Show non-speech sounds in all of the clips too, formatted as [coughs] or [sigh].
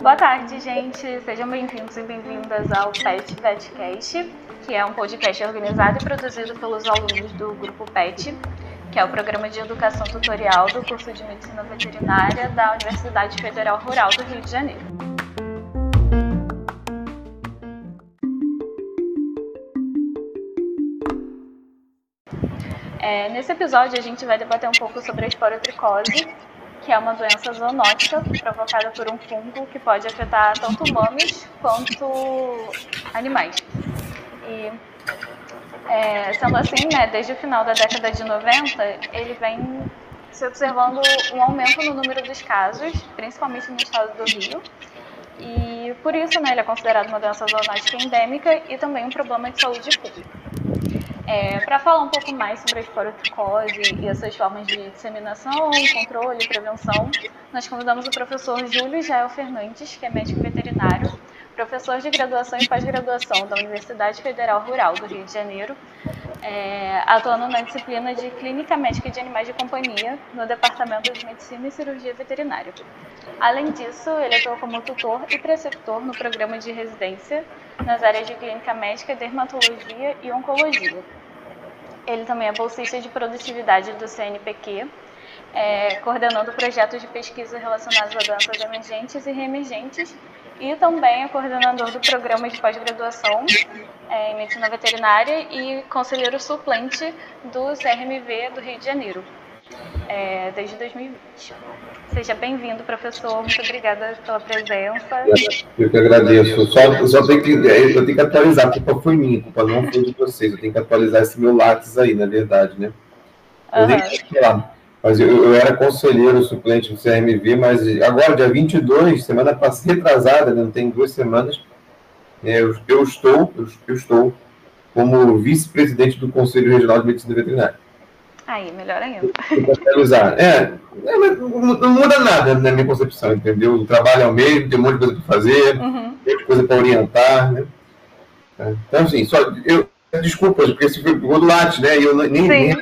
Boa tarde, gente. Sejam bem-vindos e bem-vindas ao PET VetCast, que é um podcast organizado e produzido pelos alunos do Grupo PET, que é o Programa de Educação Tutorial do curso de Medicina Veterinária da Universidade Federal Rural do Rio de Janeiro. É, nesse episódio, a gente vai debater um pouco sobre a esporotricose, que é uma doença zoonótica provocada por um fungo que pode afetar tanto humanos quanto animais. E, é, sendo assim, né, desde o final da década de 90, ele vem se observando um aumento no número dos casos, principalmente no estado do Rio. E por isso, né, ele é considerado uma doença zoonótica endêmica e também um problema de saúde pública. É, Para falar um pouco mais sobre a esporotricose e as suas formas de disseminação, controle e prevenção, nós convidamos o professor Júlio Jael Fernandes, que é médico veterinário, professor de graduação e pós-graduação da Universidade Federal Rural do Rio de Janeiro, é, atuando na disciplina de Clínica Médica de Animais de Companhia, no Departamento de Medicina e Cirurgia Veterinária. Além disso, ele atua como tutor e preceptor no programa de residência nas áreas de Clínica Médica, Dermatologia e Oncologia. Ele também é bolsista de produtividade do CNPq, é, coordenando projetos de pesquisa relacionados a doenças emergentes e reemergentes, e também é coordenador do programa de pós-graduação é, em medicina veterinária e conselheiro suplente do CRMV do Rio de Janeiro, é, desde 2020. Seja bem-vindo, professor. Muito obrigada pela presença. Eu que agradeço. Só, só tenho que, eu tenho que atualizar, a culpa foi minha, a culpa não foi de vocês. Eu tenho que atualizar esse meu lápis aí, na verdade, né? Eu uhum. lá. Mas eu, eu, era conselheiro suplente do CRMV, mas agora, dia 22, semana passada, retrasada, né, não tem duas semanas, é, eu, eu, estou, eu, eu estou como vice-presidente do Conselho Regional de Medicina Veterinária. Aí, melhor ainda. É, é não muda nada na minha concepção, entendeu? O trabalho é o mesmo, tem um monte de coisa para fazer, uhum. tem coisa para orientar, né? É, então, assim, só, eu, desculpas, porque se pegou do latte, né? Eu nem, nem,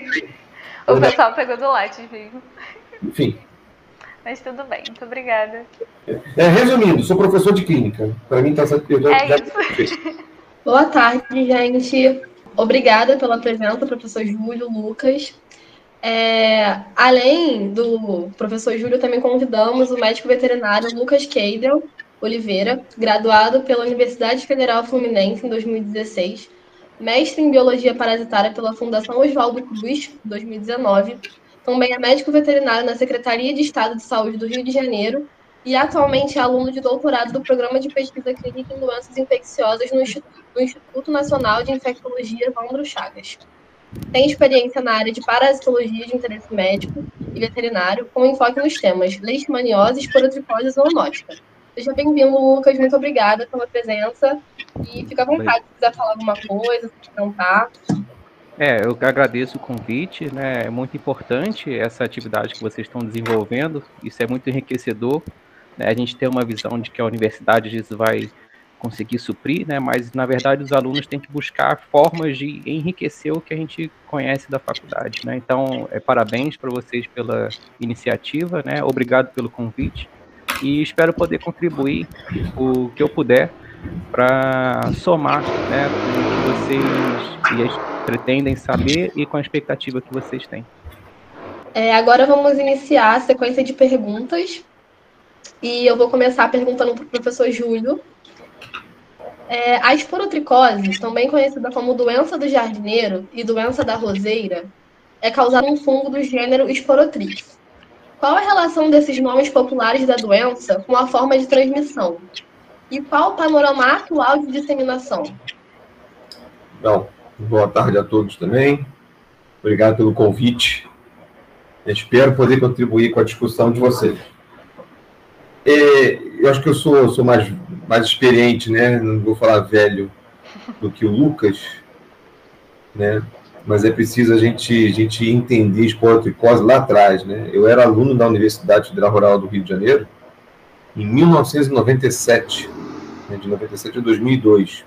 O pessoal pegou do latte, viu? Enfim. Mas tudo bem, muito obrigada. É, resumindo, sou professor de clínica. Para mim está satisfeito. É isso. Boa tarde, gente. Obrigada pela presença, professor Júlio, Lucas. É, além do professor Júlio, também convidamos o médico veterinário Lucas Keidel Oliveira, graduado pela Universidade Federal Fluminense em 2016, mestre em Biologia Parasitária pela Fundação Oswaldo Cruz, 2019. Também é médico veterinário na Secretaria de Estado de Saúde do Rio de Janeiro e atualmente é aluno de doutorado do Programa de Pesquisa Clínica em Doenças Infecciosas no Instituto Nacional de Infectologia Vandro Chagas. Tem experiência na área de parasitologia de interesse médico e veterinário, com enfoque nos temas leishmaniose, esporotricose e zoonótica. Seja bem-vindo, Lucas. Muito obrigada pela presença. E fica à vontade se quiser falar alguma coisa, se cantar. É, eu agradeço o convite, né? É muito importante essa atividade que vocês estão desenvolvendo. Isso é muito enriquecedor. Né? A gente tem uma visão de que a universidade vai conseguir suprir, né? Mas na verdade os alunos têm que buscar formas de enriquecer o que a gente conhece da faculdade, né? Então, é, parabéns para vocês pela iniciativa, né? Obrigado pelo convite e espero poder contribuir o que eu puder para somar, né, com o que vocês pretendem saber e com a expectativa que vocês têm. É, agora vamos iniciar a sequência de perguntas. E eu vou começar perguntando para o professor Júlio é, a esporotricose, também conhecida como doença do jardineiro e doença da roseira, é causada por um fungo do gênero Sporotrix. Qual a relação desses nomes populares da doença com a forma de transmissão? E qual o panorama atual de disseminação? Bom, boa tarde a todos também. Obrigado pelo convite. espero poder contribuir com a discussão de vocês. É, eu acho que eu sou, sou mais mais experiente, né? Não vou falar velho do que o Lucas, né? Mas é preciso a gente, a gente entender esporotricose lá atrás, né? Eu era aluno da Universidade Federal Rural do Rio de Janeiro em 1997, né? de 97 a 2002.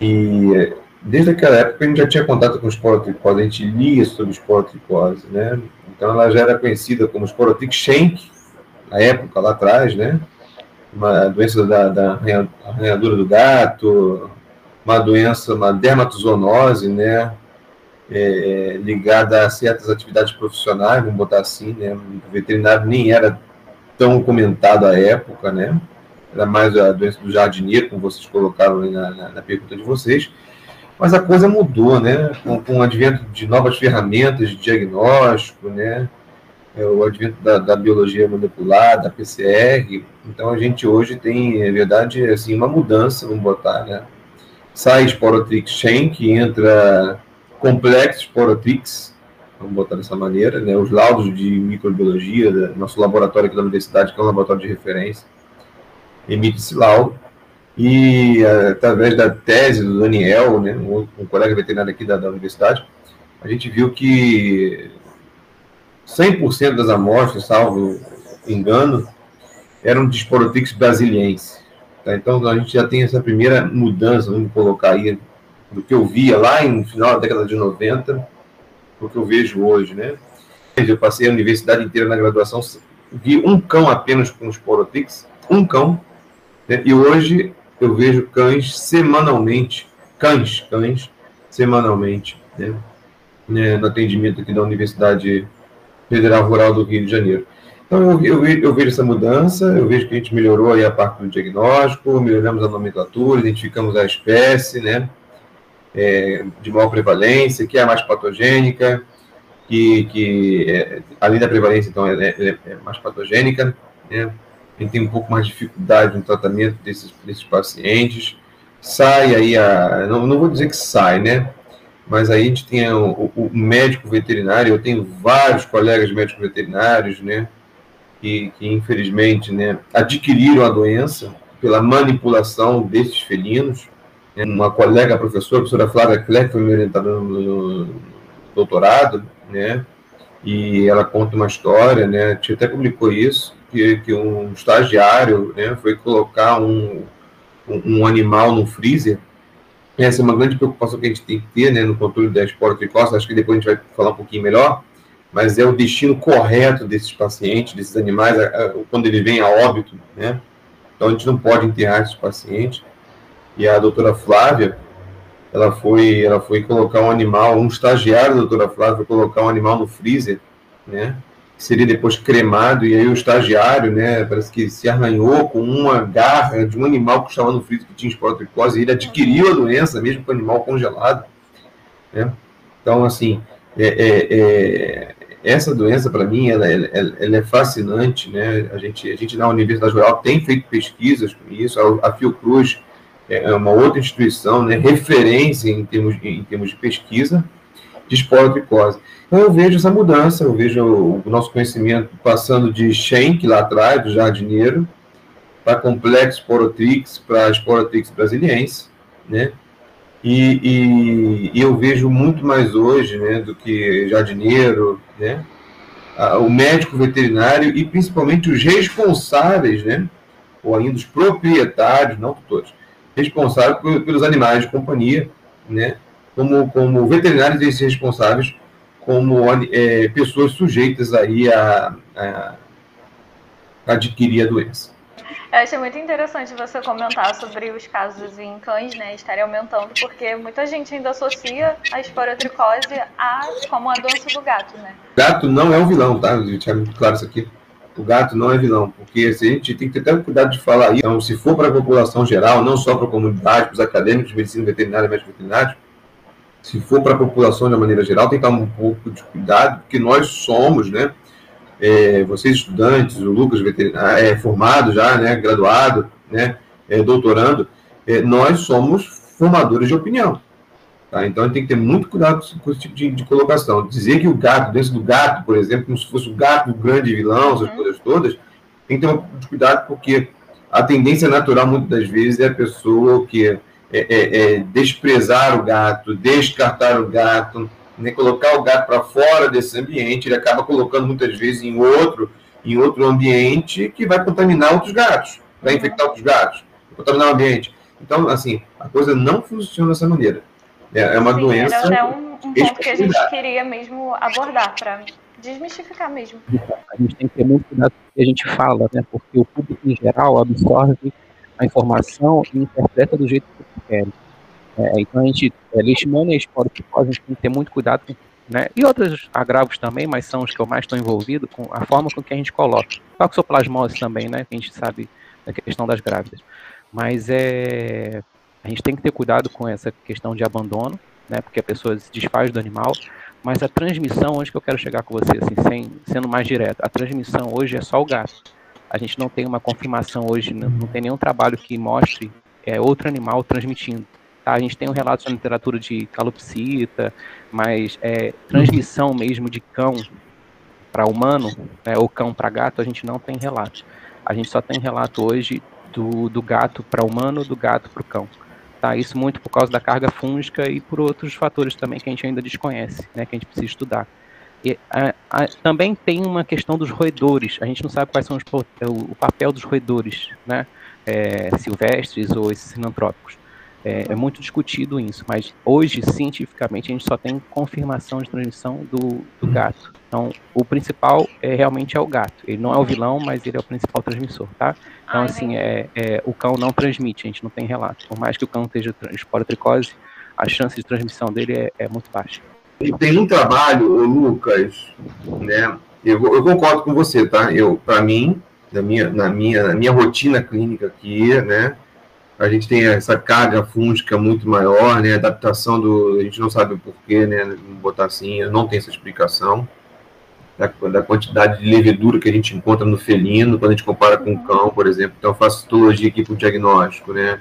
E desde aquela época a gente já tinha contato com esporotricose, a gente lia sobre esporotricose, né? Então, ela já era conhecida como Sporotic Schenck, na época, lá atrás, né? Uma doença da, da arranhadura do gato, uma doença, uma dermatozoonose, né? É, ligada a certas atividades profissionais, vamos botar assim, né? O veterinário nem era tão comentado à época, né? Era mais a doença do jardineiro, como vocês colocaram na, na, na pergunta de vocês. Mas a coisa mudou, né? Com, com o advento de novas ferramentas de diagnóstico, né? É, o advento da, da, biologia molecular, da PCR. Então a gente hoje tem, na verdade, assim, uma mudança, vamos botar, né? Sai Sporotrix Schenck, entra Complexo Sporotrix, vamos botar dessa maneira, né? Os laudos de microbiologia, nosso laboratório aqui da universidade, que é um laboratório de referência, emite esse laudo e através da tese do Daniel, né, um, um colega veterinário aqui da, da, universidade, a gente viu que 100% das amostras, salvo engano, eram de Sporotrix brasiliense. Tá? Então a gente já tem essa primeira mudança, vamos colocar aí, do que eu via lá no final da década de 90, o que eu vejo hoje, né? Eu passei a universidade inteira na graduação, vi um cão apenas com Sporotrix, um cão, né? e hoje eu vejo cães semanalmente, cães, cães, semanalmente, né? né no atendimento aqui da Universidade Federal Rural do Rio de Janeiro. Então, eu, eu, eu, vejo essa mudança, eu vejo que a gente melhorou aí a parte do diagnóstico, melhoramos a nomenclatura, identificamos a espécie, né, é, de maior prevalência, que é a mais patogênica, que, que é, além da prevalência, então, é, é, mais patogênica, né, a gente tem um pouco mais de dificuldade no tratamento desses, desses pacientes. Sai aí a. Não, não vou dizer que sai, né? Mas aí a gente tem o, o médico veterinário, eu tenho vários colegas médicos veterinários, né? Que, que infelizmente né, adquiriram a doença pela manipulação desses felinos. Uma colega professora, a professora Flávia Clerc, foi me orientadora no, doutorado, né? E ela conta uma história, né? A gente até publicou isso, que, que um estagiário né, foi colocar um, um, animal no freezer. Essa é uma grande preocupação que a gente tem que ter né, no controle da esporotricose. Acho que depois a gente vai falar um pouquinho melhor. Mas é o destino correto desses pacientes, desses animais, quando ele vem a óbito. Né? Então a gente não pode enterrar esses pacientes. E a doutora Flávia, ela foi, ela foi colocar um animal, um estagiário da doutora Flávia colocar um animal no freezer, né? Seria depois cremado, e aí o estagiário, né, parece que se arranhou com uma garra de um animal que estava no freezer que tinha esporotricose, e ele adquiriu a doença mesmo com o animal congelado. Né? Então, assim, é, é, é, essa doença, para mim, ela, ela, ela, é fascinante, né? A gente, a gente na Universidade Rural tem feito pesquisas com isso, a, a Fiocruz é uma outra instituição, né, referência em termos, em termos de pesquisa de esporotricose. Então eu vejo essa mudança, eu vejo o nosso conhecimento passando de Schenck, lá atrás, do jardineiro, para complexo Sporotrix, para Sporotrix brasiliense, né? E, e, e, eu vejo muito mais hoje, né, do que jardineiro, né? o médico veterinário e principalmente os responsáveis, né? Ou ainda os proprietários, não todos, responsáveis pelos animais de companhia, né? Como, como veterinários e responsáveis como é, pessoas sujeitas aí a, a, adquirir a doença. Eu achei muito interessante você comentar sobre os casos em cães, né, estarem aumentando, porque muita gente ainda associa a esporotricose a como a doença do gato, né? Gato não é um vilão, tá? Deixar muito claro isso aqui. O gato não é vilão, porque a gente tem que ter até cuidado de falar isso. Então, se for para a população geral, não só para a comunidade, para os acadêmicos de medicina veterinária e médico veterinário, se for para a população de uma maneira geral, tem que tomar um pouco de cuidado, porque nós somos, né? É, vocês estudantes, o Lucas veterinário, é formado já, né? Graduado, né? É, doutorando, é, nós somos formadores de opinião. Tá? Então a gente tem que ter muito cuidado com esse tipo de, de colocação. Dizer que o gato, dentro do gato, por exemplo, como se fosse o gato o grande vilão, essas uhum. coisas todas, tem que ter um pouco de cuidado, porque a tendência natural, muitas das vezes, é a pessoa que é, é, é, desprezar o gato, descartar o gato, né, colocar o gato para fora desse ambiente, ele acaba colocando muitas vezes em outro, em outro ambiente que vai contaminar outros gatos, vai uhum. infectar outros gatos, contaminar o ambiente. Então, assim, a coisa não funciona dessa maneira. É, é uma Sim, doença. Era um, um ponto que a gente queria mesmo abordar para desmistificar mesmo. A gente tem que ter muito cuidado com o que a gente fala, né? Porque o público em geral absorve a informação e interpreta do jeito que quer. É, então a gente, é, leishmania e esporopicose, a gente tem que ter muito cuidado com né? E outros agravos também, mas são os que eu mais estou envolvido com a forma com que a gente coloca. Toxoplasmose também, né? Que a gente sabe da questão das grávidas. Mas é, a gente tem que ter cuidado com essa questão de abandono, né? Porque a pessoa se desfaz do animal. Mas a transmissão, onde que eu quero chegar com você, assim, sem, sendo mais direto, a transmissão hoje é só o gato. A gente não tem uma confirmação hoje, não, não tem nenhum trabalho que mostre é, outro animal transmitindo. Tá? A gente tem um relato na literatura de calopsita, mas é, transmissão mesmo de cão para humano, né, ou cão para gato, a gente não tem relato. A gente só tem relato hoje do, do gato para humano, do gato para o cão. Tá? Isso muito por causa da carga fúngica e por outros fatores também que a gente ainda desconhece, né, que a gente precisa estudar. E, a, a, também tem uma questão dos roedores. A gente não sabe quais são os, o, o papel dos roedores, né, é, silvestres ou esses sinantrópicos. É, é, muito discutido isso, mas hoje, cientificamente, a gente só tem confirmação de transmissão do, do gato. Então, o principal é realmente é o gato. Ele não é o vilão, mas ele é o principal transmissor, tá? Então, assim, é, é, o cão não transmite, a gente não tem relato. Por mais que o cão esteja esporotricose, a chance de transmissão dele é, é muito baixa. E tem um trabalho, Lucas, né? Eu, eu concordo com você, tá? Eu, para mim, na minha, na minha, na minha rotina clínica aqui, né? a gente tem essa carga fúngica muito maior, né? Adaptação do. A gente não sabe o porquê, né? Botar assim, não tem essa explicação. Da, da, quantidade de levedura que a gente encontra no felino, quando a gente compara com o cão, por exemplo. Então, eu faço citologia aqui para o diagnóstico, né?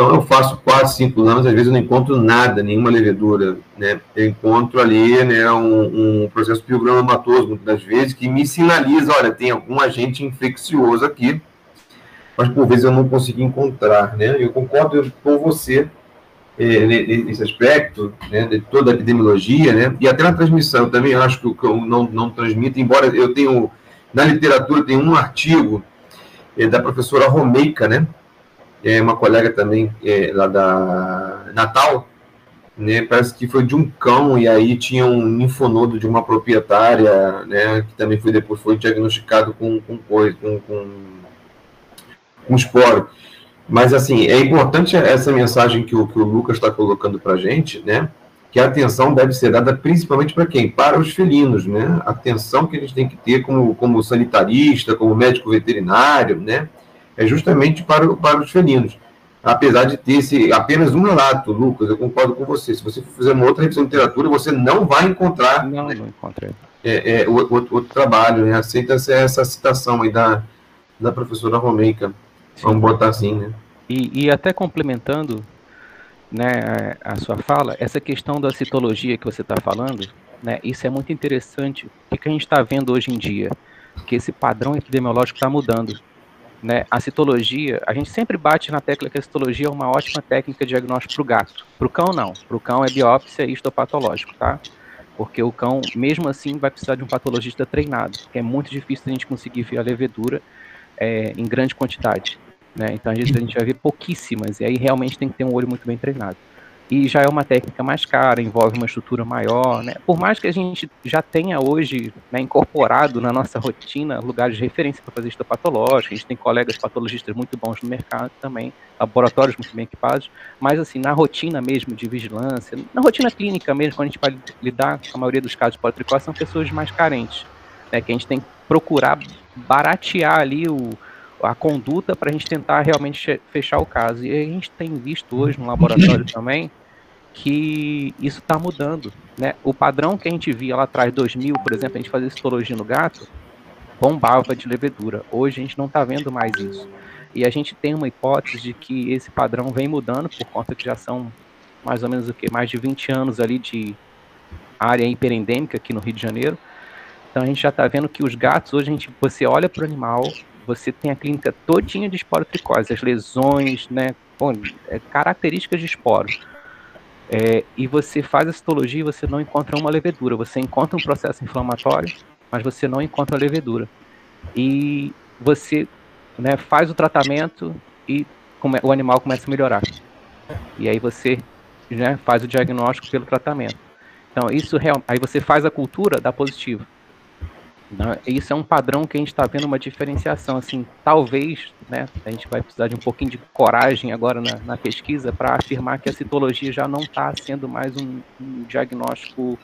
Então, eu faço quase cinco anos, às vezes eu não encontro nada, nenhuma levedura, né? Eu encontro ali, né, um, um processo piogramatoso, muitas das vezes, que me sinaliza, olha, tem algum agente infeccioso aqui, mas por vezes eu não consegui encontrar, né? Eu concordo com você é, nesse aspecto, né, de toda a epidemiologia, né? E até na transmissão, eu também acho que cão não, não transmite, embora eu tenho, na literatura tem um artigo é, da professora Romeica, né? É uma colega também é, lá da Natal, né, parece que foi de um cão e aí tinha um linfonodo de uma proprietária, né, que também foi depois foi diagnosticado com com, com, com com esporo. Mas, assim, é importante essa mensagem que o, que o Lucas está colocando para gente, né? Que a atenção deve ser dada principalmente para quem? Para os felinos, né? A atenção que gente tem que ter como, como sanitarista, como médico veterinário, né? É justamente para, para os felinos. Apesar de ter esse, apenas um relato, Lucas, eu concordo com você. Se você for fazer uma outra revisão de literatura, você não vai encontrar. Não, né? não encontrei. É, é, outro, outro, trabalho, né? Aceita essa, citação aí da, da professora Romeica. Vamos botar assim, né? E, e até complementando né, a, a, sua fala, essa questão da citologia que você está falando, né, isso é muito interessante. O que, a gente está vendo hoje em dia? Que esse padrão epidemiológico está mudando. Né? A citologia, a gente sempre bate na tecla que a citologia é uma ótima técnica de diagnóstico para o gato. Para o cão, não. Para o cão é biópsia e histopatológico, tá? Porque o cão, mesmo assim, vai precisar de um patologista treinado, que é muito difícil a gente conseguir ver a levedura é, em grande quantidade. Né? Então, a gente vai ver pouquíssimas, e aí realmente tem que ter um olho muito bem treinado. E já é uma técnica mais cara, envolve uma estrutura maior, né? Por mais que a gente já tenha hoje né, incorporado na nossa rotina lugares de referência para fazer histopatológica, a gente tem colegas patologistas muito bons no mercado também, laboratórios muito bem equipados, mas assim, na rotina mesmo de vigilância, na rotina clínica mesmo, quando a gente vai lidar com a maioria dos casos de politricose, são pessoas mais carentes, né? Que a gente tem que procurar baratear ali o, a conduta para a gente tentar realmente fechar o caso. E a gente tem visto hoje no laboratório [clears throat] também que isso está mudando. Né? O padrão que a gente via lá atrás, 2000, por exemplo, a gente fazia citologia no gato, bombava de levedura. Hoje a gente não está vendo mais isso. E a gente tem uma hipótese de que esse padrão vem mudando por conta que já são mais ou menos o que mais de 20 anos ali de área hiperendêmica aqui no Rio de Janeiro. Então a gente já está vendo que os gatos hoje a gente você olha para o animal, você tem a clínica todinha de esporotricose, as lesões, né, bom, é, características de esporo. É, e você faz a citologia e você não encontra uma levedura, você encontra um processo inflamatório, mas você não encontra a levedura. E você né, faz o tratamento e o animal começa a melhorar. E aí você né, faz o diagnóstico pelo tratamento. Então, isso aí você faz a cultura, dá positivo. Isso é um padrão que a gente está vendo uma diferenciação. Assim, talvez, né, a gente vai precisar de um pouquinho de coragem agora na, na pesquisa para afirmar que a citologia já não está sendo mais um, um diagnóstico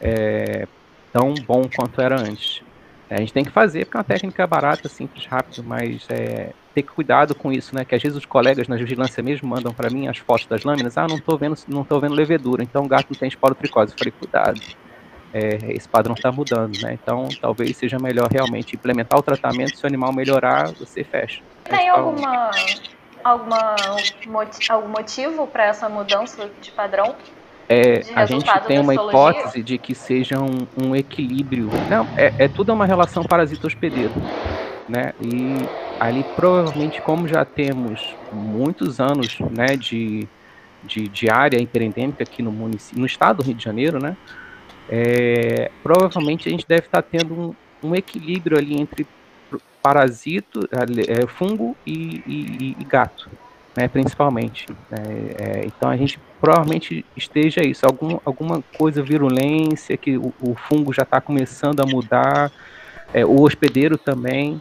é, tão bom quanto era antes. É, a gente tem que fazer, porque é uma técnica barata, simples, rápido, mas é, ter cuidado com isso, né? Que às vezes os colegas na vigilância mesmo mandam para mim as fotos das lâminas, ah, não estou vendo, não tô vendo levedura, então o gato não tem esporotricose. Eu falei, cuidado, é, esse padrão está mudando, né? Então talvez seja melhor realmente implementar o tratamento, se o animal melhorar, você fecha. Tem alguma, alguma algum motivo para essa mudança de padrão? É, a gente tem uma hipótese de que seja um, um equilíbrio. Não, é, é tudo uma relação parasita-hospedeiro. Né? E ali provavelmente, como já temos muitos anos né, de, de, de área hiperendêmica aqui no município, no estado do Rio de Janeiro, né? É, provavelmente a gente deve estar tendo um, um equilíbrio ali entre parasito, é, fungo e, e, e gato né, principalmente. É, é, então a gente provavelmente esteja isso, algum, alguma coisa virulência, que o, o fungo já está começando a mudar, é, o hospedeiro também.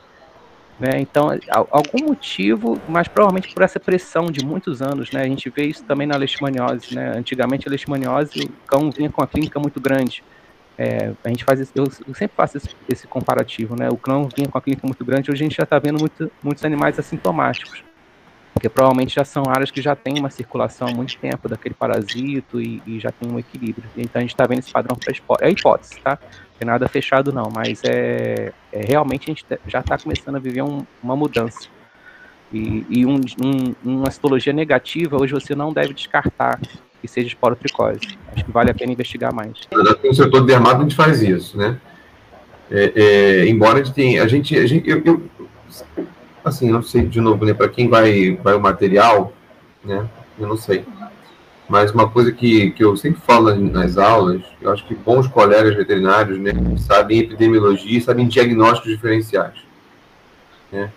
Né, então, algum motivo, mas provavelmente por essa pressão de muitos anos, né, a gente vê isso também na leishmaniose. Né, antigamente a leishmaniose, o cão vinha com uma clínica muito grande. É, a gente faz eu, eu, sempre faço esse, esse, comparativo, né? O cão vinha com a clínica muito grande, hoje a gente já está vendo muito, muitos animais assintomáticos porque provavelmente já são áreas que já têm uma circulação há muito tempo daquele parasito e, e já tem um equilíbrio. Então a gente está vendo esse padrão para. É hipótese, tá? Tem nada fechado não, mas é, é realmente a gente já está começando a viver um, uma mudança. E, e um, um, uma citologia negativa, hoje você não deve descartar que seja esporotricose. Acho que vale a pena investigar mais. No setor dermato a gente faz isso, né? É, é, embora a gente tenha, a gente, a gente eu, eu assim, não sei de novo, né, para quem vai, vai o material, né, eu não sei. Mas uma coisa que, que eu sempre falo nas, aulas, eu acho que bons colegas veterinários, né, sabem epidemiologia, sabem diagnósticos diferenciais, né.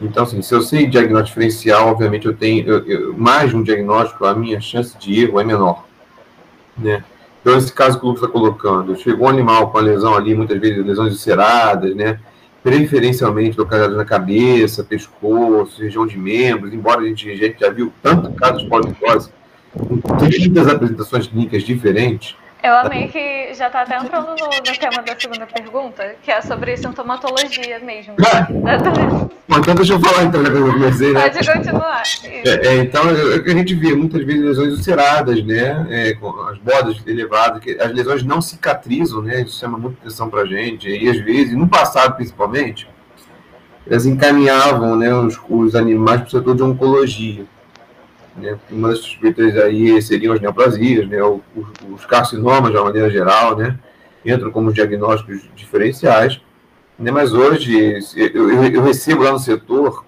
Então, assim, se eu sei diagnóstico diferencial, obviamente eu tenho eu, eu, mais de um diagnóstico, a minha chance de erro é menor, né. Então, esse caso que o Lucas está colocando, chegou um animal com a lesão ali, muitas vezes lesões ulceradas, né, preferencialmente localizados na cabeça, pescoço, região de membros, embora a gente, a gente já viu tanto casos de polimicose, com 30 apresentações clínicas diferentes, eu amei que já está até entrando no, no, tema da segunda pergunta, que é sobre sintomatologia mesmo. [laughs] [laughs] Ah. Então deixa eu falar então, já que eu comecei, né? Pode continuar. É, é, então, é, é que a gente vê muitas vezes lesões ulceradas, né? É, com as bordas elevadas, que as lesões não cicatrizam, né? Isso chama muita atenção pra gente. E às vezes, no passado principalmente, elas encaminhavam né, os, os animais para o setor de oncologia. Né? Uma das suspeitas aí seriam as neoplasias, né? os, os carcinomas, de uma maneira geral, né? entram como diagnósticos diferenciais. Né? Mas hoje, eu, eu, recebo lá no setor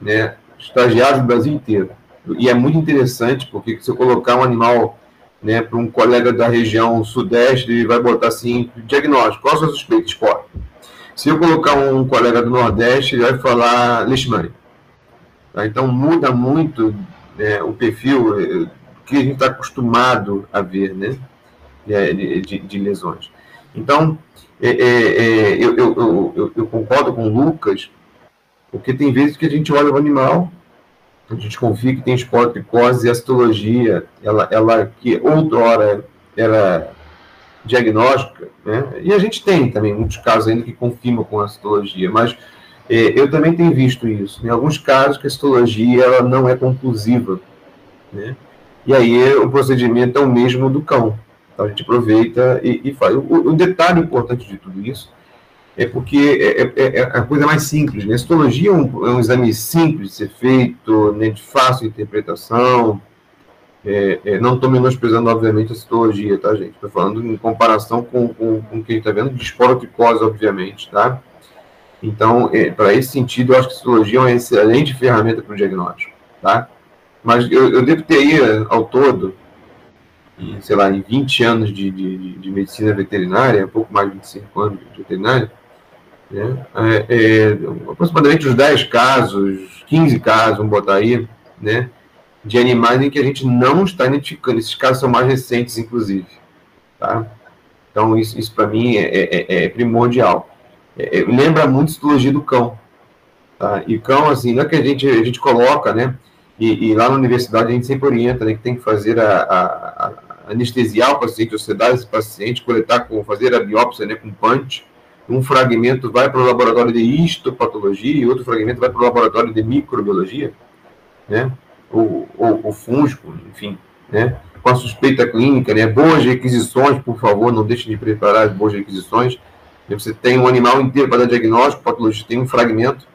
né, estagiários do Brasil inteiro. E é muito interessante, porque se eu colocar um animal né, para um colega da região sudeste, ele vai botar assim, diagnóstico, qual sua suspeita? Esporte. Se eu colocar um colega do nordeste, ele vai falar leishmania. Tá? Então muda muito né, o perfil eh, que a gente está acostumado a ver, né, de, de, de lesões. Então, é, é, é, eu, eu, eu, eu, concordo com o Lucas, porque tem vezes que a gente olha o animal, a gente confia que tem esporotricose e a citologia, ela, ela que outrora era diagnóstica, né? e a gente tem também muitos casos ainda que confirmam com a citologia, mas é, eu também tenho visto isso. Em alguns casos, que a citologia ela não é conclusiva. Né? E aí o procedimento é o mesmo do cão. Então a gente aproveita e, e faz. O, o, detalhe importante de tudo isso é porque é, é, é, é a coisa mais simples. Né? A citologia é um, é um, exame simples de ser feito, né, de fácil interpretação. É, é, não estou menosprezando, obviamente, a citologia, tá, gente? Estou falando em comparação com, com, com o que a gente está vendo de esporotricose, obviamente, tá? Então, é, para esse sentido, eu acho que a citologia é uma excelente ferramenta para o diagnóstico, tá? Mas eu, eu, devo ter aí, ao todo, em, sei lá, em 20 anos de, de, de medicina veterinária, um pouco mais de 25 anos de veterinária, né? É, é, aproximadamente uns 10 casos, 15 casos, vamos botar aí, né? De animais em que a gente não está identificando. Esses casos são mais recentes, inclusive, tá? Então, isso, isso para mim é, é, é primordial. É, é, lembra muito a histologia do cão. Tá? E cão, assim, não é que a gente, a gente coloca, né? E, e lá na universidade a gente sempre orienta, né, que tem que fazer a, a, a anestesiar o paciente, sedar esse paciente, coletar, com, fazer a biópsia né, com punch. Um fragmento vai para o laboratório de histopatologia e outro fragmento vai para o laboratório de microbiologia, né? Ou, ou, ou fúngico, enfim, né? Com a suspeita clínica, né? Boas requisições, por favor, não deixe de preparar as boas requisições. Você tem um animal inteiro para dar diagnóstico, o patologista tem um fragmento,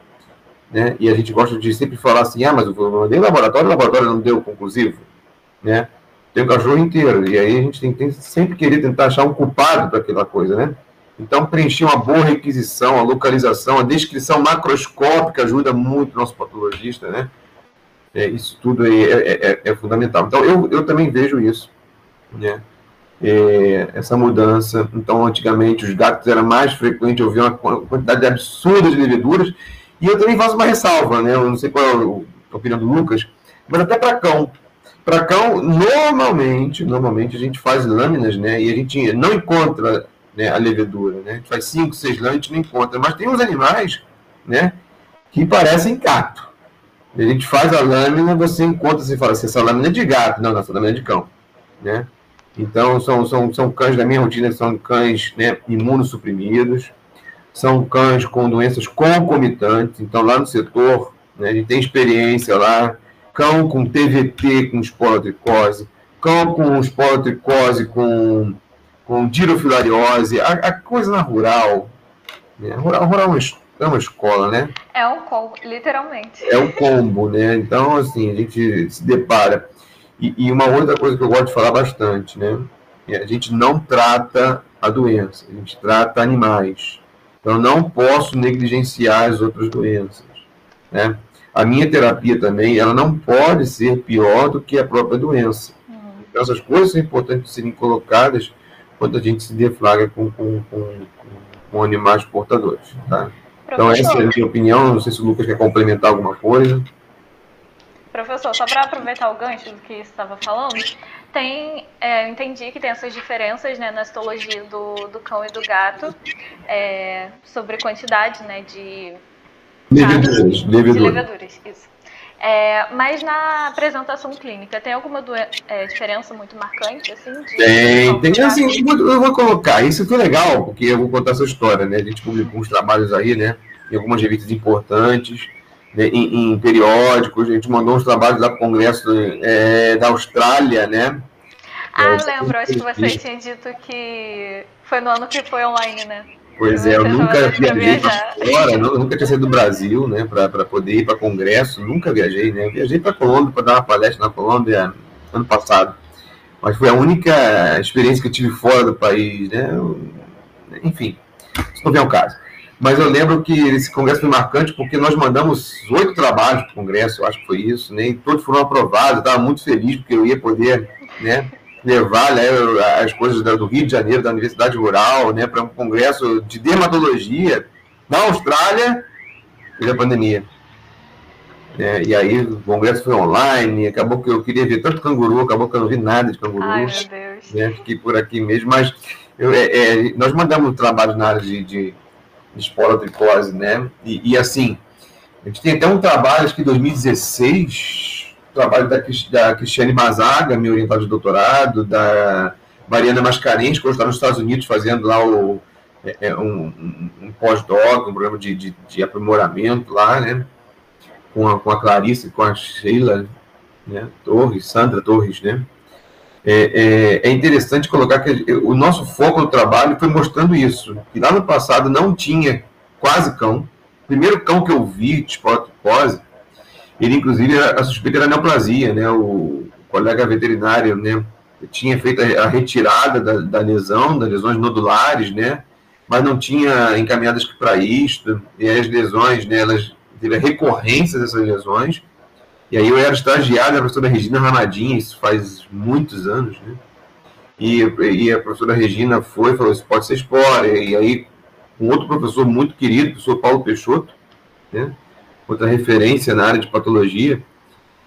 né? E a gente gosta de sempre falar assim, ah, mas eu mandei no laboratório, o laboratório não deu conclusivo, né? Tem o cachorro inteiro, e aí a gente tem que sempre querer tentar achar um culpado para aquela coisa, né? Então, preencher uma boa requisição, a localização, a descrição macroscópica ajuda muito o nosso patologista, né? É, isso tudo é, é, é, é, fundamental. Então, eu, eu também vejo isso, né? É, essa mudança. Então, antigamente, os gatos era mais frequente, eu vi uma quantidade absurda de leveduras, e eu também faço uma ressalva, né? Eu não sei qual é a opinião do Lucas, mas até para cão. Para cão, normalmente, normalmente a gente faz lâminas, né? E a gente não encontra né, a levedura, né? A gente faz cinco, seis lâminas, a gente não encontra. Mas tem uns animais, né? Que parecem gato. A gente faz a lâmina, você encontra, você fala assim, essa lâmina é de gato. Não, essa lâmina é de cão, né? Então, são, são, são cães da minha rotina, são cães né, imunossuprimidos, são cães com doenças concomitantes. Então, lá no setor, né, a gente tem experiência lá, cão com TVT com esporotricose, cão com esporotricose com, com dirofilariose, a, a coisa na rural. Né? Rural, rural é, uma, é uma escola, né? É um combo, literalmente. É um combo, né? Então, assim, a gente se depara. E, e uma outra coisa que eu gosto de falar bastante, né? É a gente não trata a doença, a gente trata animais. Então, não posso negligenciar as outras doenças. Né? A minha terapia também, ela não pode ser pior do que a própria doença. Uhum. Então, essas coisas são importantes serem colocadas quando a gente se deflagra com, com, com, com animais portadores. Tá? Então, essa é a minha opinião. Não sei se o Lucas quer complementar alguma coisa. Professor, só para aproveitar o gancho do que você estava falando, tem, é, eu entendi que tem essas diferenças né, na histologia do, do cão e do gato é, sobre quantidade né, de leveduras. leveduras. De leveduras, isso. É, mas na apresentação clínica, tem alguma é, diferença muito marcante? Assim, tem, tem assim, eu vou colocar, isso foi legal, porque eu vou contar essa história, né? A gente publicou uns trabalhos aí, né? Em algumas revistas importantes em, em, periódicos, a gente mandou uns trabalhos lá para o Congresso é, da Austrália, né? Ah, é, lembro, acho que você tinha dito que foi no ano que foi online, né? Pois é, eu nunca viajei para fora, não, nunca tinha saído do Brasil, né, para poder ir para congresso, nunca viajei, né? Eu viajei para Colômbia para dar uma palestra na Colômbia ano passado, mas foi a única experiência que eu tive fora do país, né? Enfim, isso não vem ao caso. Mas eu lembro que esse congresso foi marcante porque nós mandamos oito trabalhos para o congresso, eu acho que foi isso, né? E todos foram aprovados. Eu estava muito feliz porque eu ia poder, né? levar né, as coisas do Rio de Janeiro, da Universidade Rural, né, para um congresso de dermatologia na Austrália, e a pandemia. É, e aí o congresso foi online, acabou que eu queria ver tanto canguru, acabou que eu não vi nada de canguru. Ai. Né, fiquei por aqui mesmo, mas eu, é, é, nós mandamos trabalho na área de, de esporotricose, né? E, e, assim, a gente tem até um trabalho, acho que em 2016, trabalho da, da Cristiane Mazaga, minha orientada de doutorado, da Mariana Mascarenhas, que hoje está nos Estados Unidos fazendo lá o, é, é um, um pós-doc, um programa de, de, de, aprimoramento lá, né? Com a, com a Clarice, com a Sheila né? Torres, Sandra Torres, né? É, é, é, interessante colocar que o nosso foco no trabalho foi mostrando isso. Que lá no passado não tinha quase cão. O primeiro cão que eu vi de pose, ele inclusive a suspeita era neoplasia, né? O, colega veterinário, né? Tinha feito a, retirada da, da lesão, das lesões nodulares, né? Mas não tinha encaminhadas para isto. E as lesões, né? Elas teve recorrência dessas lesões e aí eu era estagiário da professora Regina Ramadinha, isso faz muitos anos, né? E, e a professora Regina foi e falou, isso pode ser espora. E aí, um outro professor muito querido, o professor Paulo Peixoto, né? outra referência na área de patologia,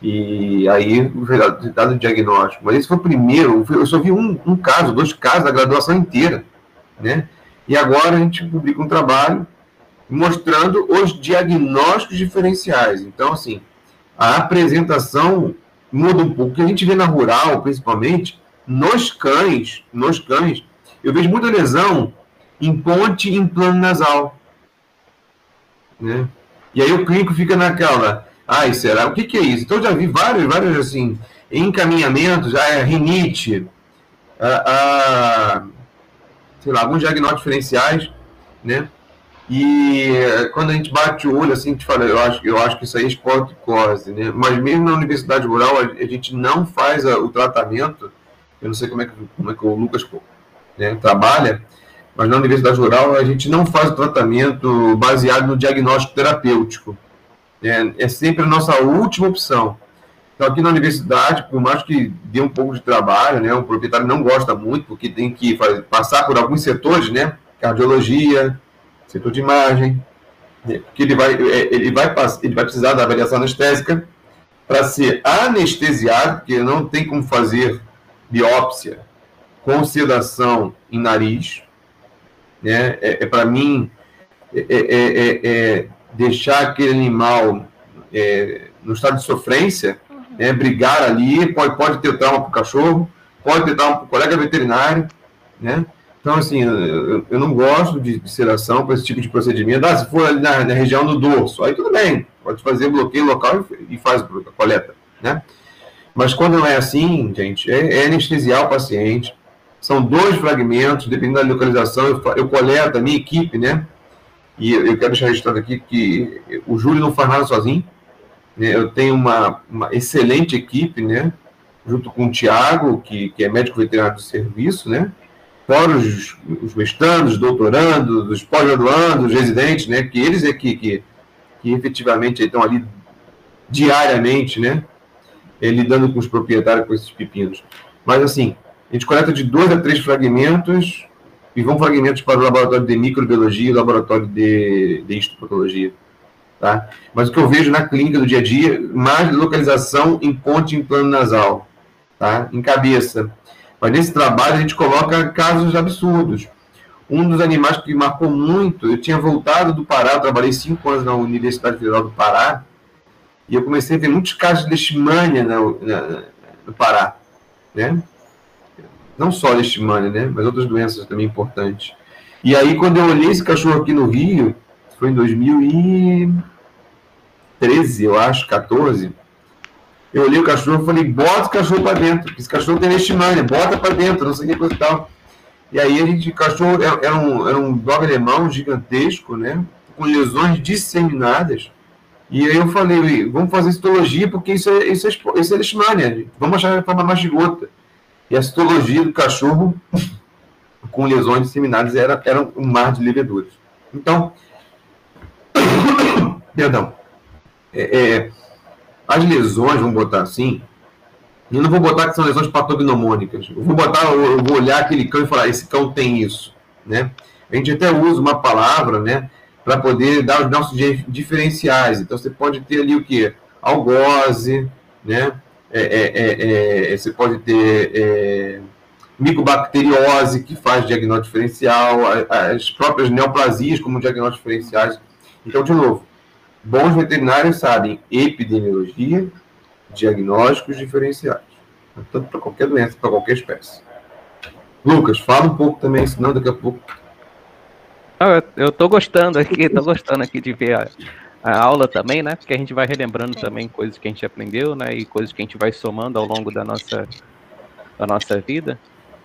e aí foi dado o diagnóstico. Mas esse foi o primeiro, eu só vi um, um caso, dois casos da graduação inteira, né? E agora a gente publica um trabalho mostrando os diagnósticos diferenciais. Então, assim, a apresentação muda um pouco. O que a gente vê na rural, principalmente, nos cães, nos cães, eu vejo muita lesão em ponte em plano nasal. Né? E aí o clínico fica naquela, ai, será? O que, que é isso? Então eu já vi vários, vários assim, encaminhamentos, a é rinite, a, a, sei lá, alguns diagnósticos diferenciais, né? E quando a gente bate o olho, assim, a gente fala, eu acho, eu acho que isso aí é esporticose, né? Mas mesmo na universidade rural, a, a gente não faz a, o tratamento, eu não sei como é que, como é que o Lucas né, trabalha, mas na universidade rural a gente não faz o tratamento baseado no diagnóstico terapêutico. É, é sempre a nossa última opção. Então, aqui na universidade, por mais que dê um pouco de trabalho, né, o proprietário não gosta muito, porque tem que fazer, passar por alguns setores, né, cardiologia, setor de imagem, porque ele vai, é, ele vai, ele vai precisar da avaliação anestésica para ser anestesiado, porque não tem como fazer biópsia com sedação em nariz, né, é, é para mim, é é, é, é, deixar aquele animal no estado de sofrência, né, brigar ali, pode, pode ter trauma para o cachorro, pode ter trauma para o colega veterinário, né? Então, assim, eu, eu não gosto de, de sedação para esse tipo de procedimento. Ah, se for ali na, na, região do dorso, aí tudo bem, pode fazer bloqueio local e, e faz a coleta, né? Mas quando não é assim, gente, é, é anestesiar o paciente. São dois fragmentos, dependendo da localização, eu, eu coleto a minha equipe, né? E eu, eu quero deixar registrado aqui que o Júlio não faz nada sozinho. Né? Eu tenho uma, uma excelente equipe, né? Junto com o Tiago, que, que é médico veterinário do serviço, né? Fora os, os mestrandos, doutorandos, os pós-graduandos, os residentes, né? Que eles é que, que, que efetivamente estão ali diariamente, né? É, lidando com os proprietários com esses pepinos. Mas, assim, a gente coleta de dois a três fragmentos e vão fragmentos para o laboratório de microbiologia e laboratório de, de histopatologia. Tá? Mas o que eu vejo na clínica do dia a dia, mais localização em ponte em plano nasal, tá? em cabeça. Mas nesse trabalho a gente coloca casos absurdos. Um dos animais que marcou muito, eu tinha voltado do Pará, trabalhei cinco anos na Universidade Federal do Pará, e eu comecei a ver muitos casos de leishmania no, no Pará, né? Não só leishmania, né? Mas outras doenças também importantes. E aí, quando eu olhei esse cachorro aqui no Rio, foi em 2000 e... 13, eu acho, 14, eu olhei o cachorro e falei, bota o cachorro para dentro, esse cachorro tem leishmania, bota para dentro, não sei o que coisa e tal. E aí a gente, o cachorro era, era, um, era um dog alemão gigantesco, né, com lesões disseminadas, e aí eu falei, vamos fazer citologia, porque isso é, isso é, isso é leishmania, vamos achar a forma mais gigota. E a citologia do cachorro [laughs] com lesões disseminadas era, era um mar de leveduras. Então, [coughs] perdão, é, é, as lesões, vamos botar assim, eu não vou botar que são lesões patognomônicas. Eu vou botar, eu vou olhar aquele cão e falar, esse cão tem isso, né? A gente até usa uma palavra, né, para poder dar os nossos diferenciais. Então você pode ter ali o que? Algose, né? É, é, é, é você pode ter é, micobacteriose, que faz diagnóstico diferencial, as próprias neoplasias como diagnóstico diferenciais. Então, de novo, Bons veterinários sabem epidemiologia, diagnósticos diferenciais, tanto para qualquer doença, para qualquer espécie. Lucas, fala um pouco também, senão daqui a pouco. eu estou gostando aqui, estou gostando aqui de ver a, a, aula também, né? Porque a gente vai relembrando também coisas que a gente aprendeu, né? E coisas que a gente vai somando ao longo da nossa, da nossa vida.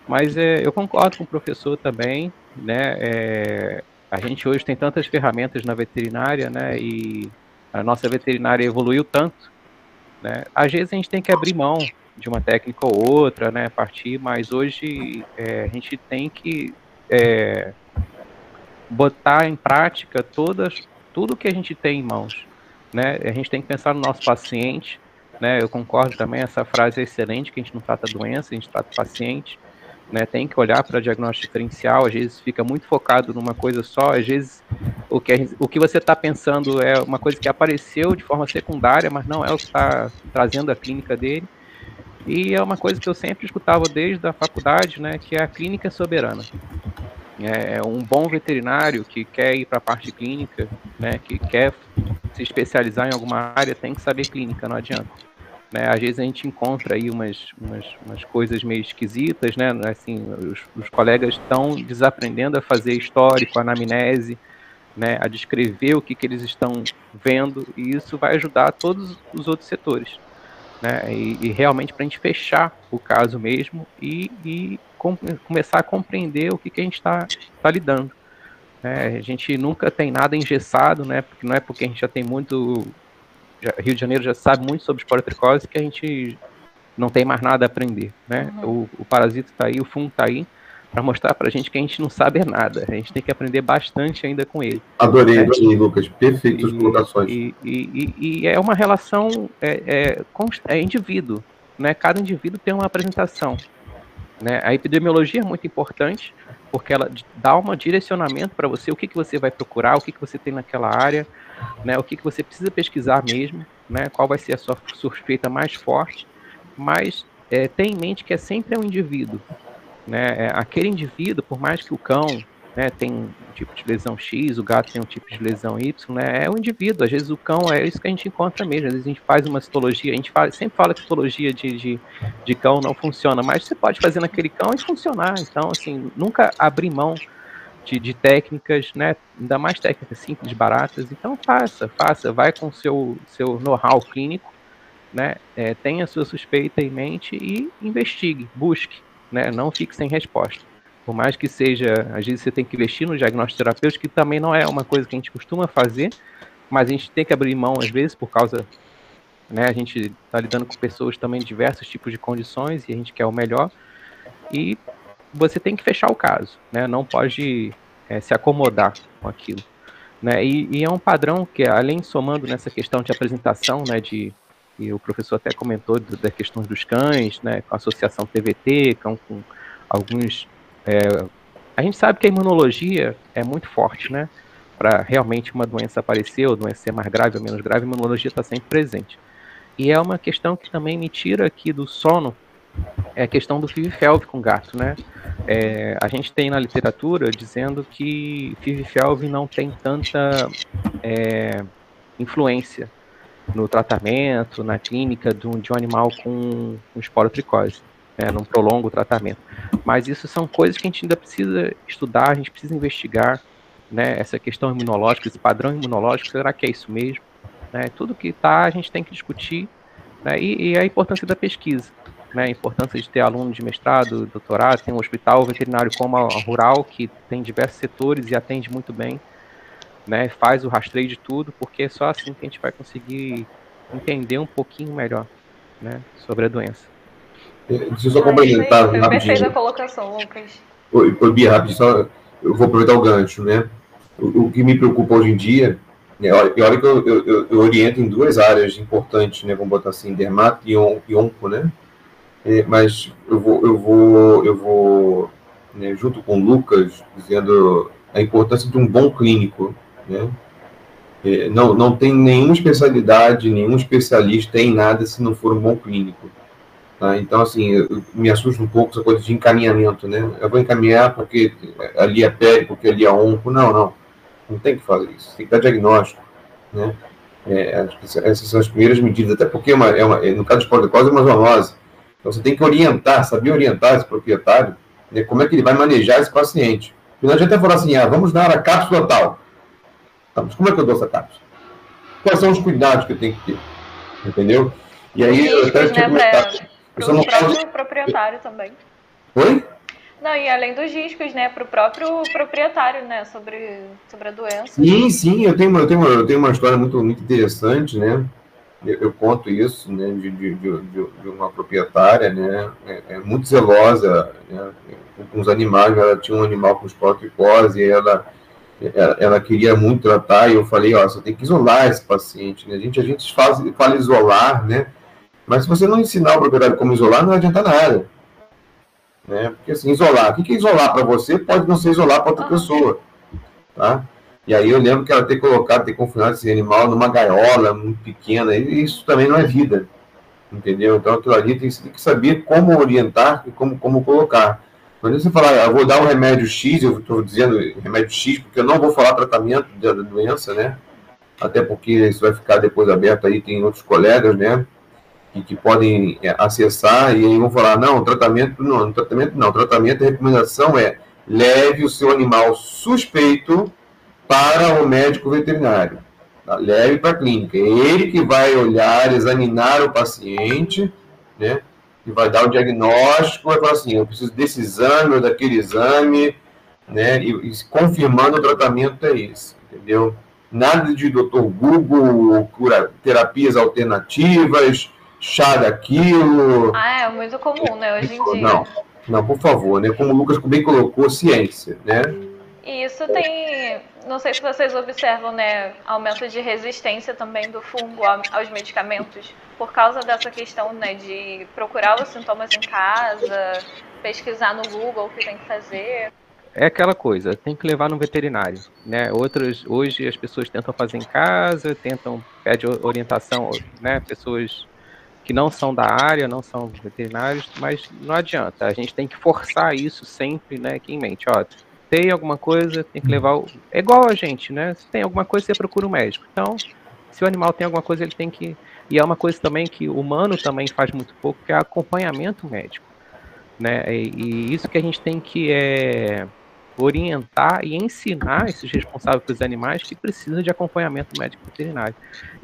Mas é, eu concordo com o professor também, né? É, a gente hoje tem tantas ferramentas na veterinária, né? E a nossa veterinária evoluiu tanto, né? Às vezes a gente tem que abrir mão de uma técnica ou outra, né? Partir, mas hoje é, a gente tem que é, botar em prática todas, tudo que a gente tem em mãos, né? A gente tem que pensar no nosso paciente, né? Eu concordo também, essa frase é excelente, que a gente não trata doença, a gente trata paciente né? Tem que olhar para diagnóstico diferencial, às vezes fica muito focado numa coisa só, às vezes o que, o que você está pensando é uma coisa que apareceu de forma secundária, mas não é o que está trazendo a clínica dele. E é uma coisa que eu sempre escutava desde a faculdade, né, que é a clínica soberana. É, um bom veterinário que quer ir para a parte clínica, né, que quer se especializar em alguma área, tem que saber clínica, não adianta. Né, às vezes a gente encontra aí umas, umas, umas coisas meio esquisitas, né? Assim, os, os colegas estão desaprendendo a fazer histórico, anamnese, né, a descrever o que, que eles estão vendo, e isso vai ajudar todos os outros setores. Né, e, e realmente para a gente fechar o caso mesmo e, e com, começar a compreender o que, que a gente está tá lidando. Né, a gente nunca tem nada engessado, né, porque não é porque a gente já tem muito. Já, Rio de Janeiro já sabe muito sobre esporotricose que a gente não tem mais nada a aprender. Né? Uhum. O, o parasito está aí, o fungo está aí, para mostrar para a gente que a gente não sabe nada. A gente tem que aprender bastante ainda com ele. Adorei, né? adorei Lucas. Perfeitas colocações. E, e, e, e, é uma relação é, é, é, indivíduo. Né? Cada indivíduo tem uma apresentação. Né? A epidemiologia é muito importante porque ela dá um direcionamento para você, o que, que você vai procurar, o que, que você tem naquela área, né? o que, que você precisa pesquisar mesmo, né? qual vai ser a sua suspeita mais forte, mas é, tem em mente que é sempre um indivíduo. Né? É, aquele indivíduo, por mais que o cão né, um tipo de lesão X, o gato tem um tipo de lesão Y, né, é o indivíduo. Às vezes o cão é isso que a gente encontra mesmo. Às vezes a gente faz uma citologia, a gente fala, sempre fala que citologia de, de, de, cão não funciona, mas você pode fazer naquele cão e funcionar. Então, assim, nunca abrir mão de, de técnicas, né, ainda mais técnicas simples, baratas. Então, faça, faça, vai com seu, seu know-how clínico, né, é, tenha sua suspeita em mente e investigue, busque né? Não fique sem resposta. Por mais que seja, às vezes você tem que investir no diagnóstico terapêutico, que também não é uma coisa que a gente costuma fazer, mas a gente tem que abrir mão às vezes por causa, né? A gente está lidando com pessoas também de diversos tipos de condições e a gente quer o melhor. E você tem que fechar o caso, né? Não pode é, se acomodar com aquilo. Né? E, e, é um padrão que, além somando nessa questão de apresentação, né, de que o professor até comentou da questão dos cães, né, com a associação TVT, cão com alguns. É, a gente sabe que a imunologia é muito forte, né? Para realmente uma doença aparecer, ou doença ser mais grave ou menos grave, a imunologia está sempre presente. E é uma questão que também me tira aqui do sono, é a questão do FIV-FeLV com gato, né? É, a gente tem na literatura dizendo que FIV-FeLV não tem tanta é, influência no tratamento, na clínica de um, de um animal com, com esporotricose, né, num prolongo tratamento. Mas isso são coisas que a gente ainda precisa estudar, a gente precisa investigar, né, essa questão imunológica, esse padrão imunológico, será que é isso mesmo? Né, tudo que está a gente tem que discutir, né, e, e, a importância da pesquisa, né, a importância de ter aluno de mestrado, doutorado, tem um hospital veterinário como a Rural, que tem diversos setores e atende muito bem, né, faz o rastreio de tudo, porque é só assim que a gente vai conseguir entender um pouquinho melhor né, sobre a doença. É, deixa eu só complementar rapidinho. Perfeita a colocação, Lucas. Oi, oi Bia, rapidinho, só, eu vou aproveitar o gancho, né? O, o que me preocupa hoje em dia, né, olha, olha que eu, eu, eu, oriento em duas áreas importantes, né? Vamos botar assim, dermato e, on, e onco, né? É, mas eu vou, eu vou, eu vou né, junto com o Lucas, dizendo a importância de um bom clínico, né? É, não, não tem nenhuma especialidade, nenhum especialista em nada se não for um bom clínico. Tá? Então, assim, eu, me assusta um pouco essa coisa de encaminhamento, né? Eu vou encaminhar porque ali é pele, porque ali é onco. Não, não. Não tem que fazer isso. Tem que dar diagnóstico, né? É, essas são as primeiras medidas, até porque é uma, é uma, no caso de policose é uma zoonose. Então, você tem que orientar, saber orientar esse proprietário, né, como é que ele vai manejar esse paciente. Não adianta falar assim, ah, vamos dar a cápsula tal. Tá, mas como é que eu dou essa cápsula? Quais são os cuidados que eu tenho que ter? Entendeu? E aí, eu até tinha né, Para o próprio proprietário também. Oi? Não, e além dos riscos, né, para o próprio proprietário, né, sobre, sobre a doença. Sim, sim, eu tenho, uma, eu, tenho uma, eu tenho uma história muito, muito interessante, né, eu, eu conto isso, né, de, de, de, de uma proprietária, né, é, é muito zelosa, né, com os animais, ela tinha um animal com esporotricose e ela ela, ela, queria muito tratar, e eu falei, ó, você tem que isolar esse paciente, né? A gente, a gente faz, fala isolar, né? Mas se você não ensinar o proprietário como isolar, não adianta nada. Né? Porque assim, isolar, o que é isolar para você pode não ser isolar para outra ah. pessoa. Tá? E aí eu lembro que ela ter colocado, ter confinado esse animal numa gaiola muito pequena, e isso também não é vida. Entendeu? Então aquilo ali tem, que saber como orientar e como, como colocar. Quando você falar, eu vou dar um remédio X, eu estou dizendo remédio X, porque eu não vou falar tratamento da doença, né? Até porque isso vai ficar depois aberto aí, tem outros colegas, né? Que, que podem é, acessar e aí vão falar, não, tratamento não, tratamento não, tratamento, a recomendação é leve o seu animal suspeito para o médico veterinário. Tá? Leve para a clínica. É ele que vai olhar, examinar o paciente, né? que vai dar o diagnóstico, vai falar assim, eu preciso desse exame ou daquele exame, né, e, e confirmando o tratamento é esse, entendeu? Nada de doutor Google, cura, terapias alternativas, chá daquilo. Ah, é muito comum, né, hoje em dia. Não, não, por favor, né, como o Lucas bem colocou, ciência, né? E isso tem, não sei se vocês observam, né, aumento de resistência também do fungo aos medicamentos por causa dessa questão né, de procurar os sintomas em casa, pesquisar no Google o que tem que fazer. É aquela coisa, tem que levar no veterinário, né? Outras, hoje as pessoas tentam fazer em casa, tentam pedir orientação, né? Pessoas que não são da área, não são veterinários, mas não adianta. A gente tem que forçar isso sempre, né? Aqui em mente, ó, tem alguma coisa, tem que levar. O... É igual a gente, né? Se tem alguma coisa, você procura o médico. Então, se o animal tem alguma coisa, ele tem que e é uma coisa também que o humano também faz muito pouco, que é acompanhamento médico. Né? E, e isso que a gente tem que é, orientar e ensinar esses responsáveis pelos animais que precisam de acompanhamento médico veterinário.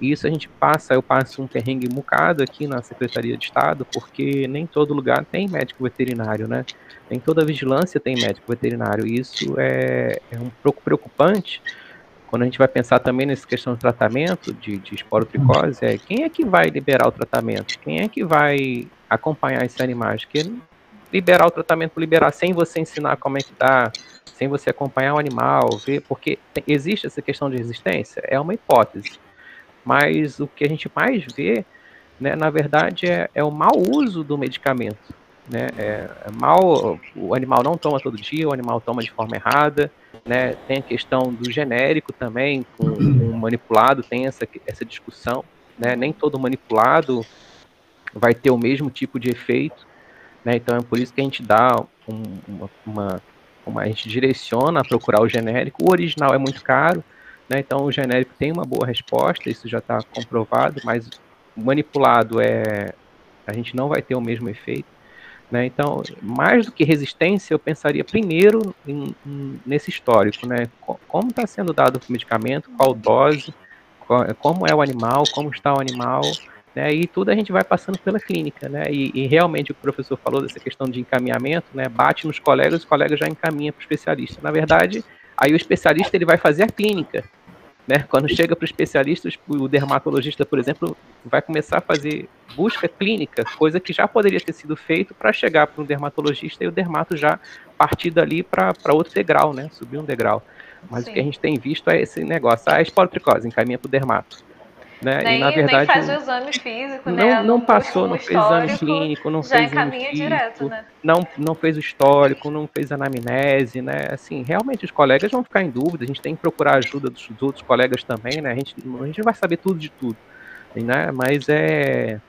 E isso a gente passa, eu passo um perrengue mucado aqui na Secretaria de Estado, porque nem todo lugar tem médico veterinário, né? Nem toda vigilância tem médico veterinário. E isso é, é um pouco preocupante, quando a gente vai pensar também nessa questão do tratamento de, de esporotricose, é quem é que vai liberar o tratamento? Quem é que vai acompanhar esses animais? Que liberar o tratamento liberar sem você ensinar como é que tá, sem você acompanhar o animal, ver, porque existe essa questão de resistência? É uma hipótese. Mas o que a gente mais vê, né, na verdade, é, é o mau uso do medicamento. Né? É, é mal, o animal não toma todo dia, o animal toma de forma errada né? Tem a questão do genérico também, com, com manipulado, tem essa, essa discussão, né? Nem todo manipulado vai ter o mesmo tipo de efeito, né? Então é por isso que a gente dá um, uma, uma, uma, a gente direciona a procurar o genérico. O original é muito caro, né? Então o genérico tem uma boa resposta, isso já está comprovado, mas manipulado é a gente não vai ter o mesmo efeito. Né? Então, mais do que resistência, eu pensaria primeiro em, em, nesse histórico, né? Como está sendo dado o medicamento, qual dose, qual, como é o animal, como está o animal, né? E tudo a gente vai passando pela clínica, né? E, e realmente o que o professor falou dessa questão de encaminhamento, né? Bate nos colegas, os colegas já encaminham para o especialista. Na verdade, aí o especialista ele vai fazer a clínica, né? Quando chega para o especialista, o dermatologista, por exemplo, vai começar a fazer busca clínica, coisa que já poderia ter sido feito para chegar para um dermatologista e o dermato já partir dali para outro degrau, né? Subir um degrau. Mas Sim. o que a gente tem visto é esse negócio, ah, esporotricose, encaminha para o dermato. Né? Nem, e, na verdade, faz o exame físico, não, né? Não, passou, não fez exame clínico, não fez exame físico, direto, né? não, não fez o histórico, não fez anamnese, né? Assim, realmente os colegas vão ficar em dúvida, a gente tem que procurar ajuda dos, dos outros colegas também, né? A gente, a gente não vai saber tudo de tudo, né? Mas é,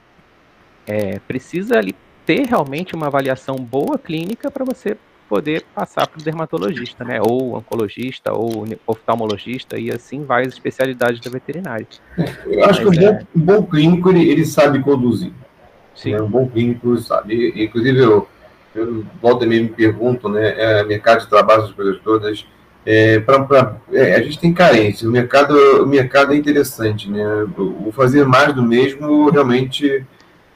é precisa ali ter realmente uma avaliação boa clínica para você poder passar para o dermatologista, né? Ou oncologista, ou oftalmologista, e assim várias especialidades da veterinária. Eu acho Mas, que é... bom, bom, clínico ele, ele sabe conduzir. Sim. Né? Um bom clínico sabe. Inclusive, eu, eu volta e me pergunto, né? É, mercado de trabalho, essas coisas todas. É, pra, pra, é, a gente tem carência. O mercado, o mercado é interessante, né? O fazer mais do mesmo realmente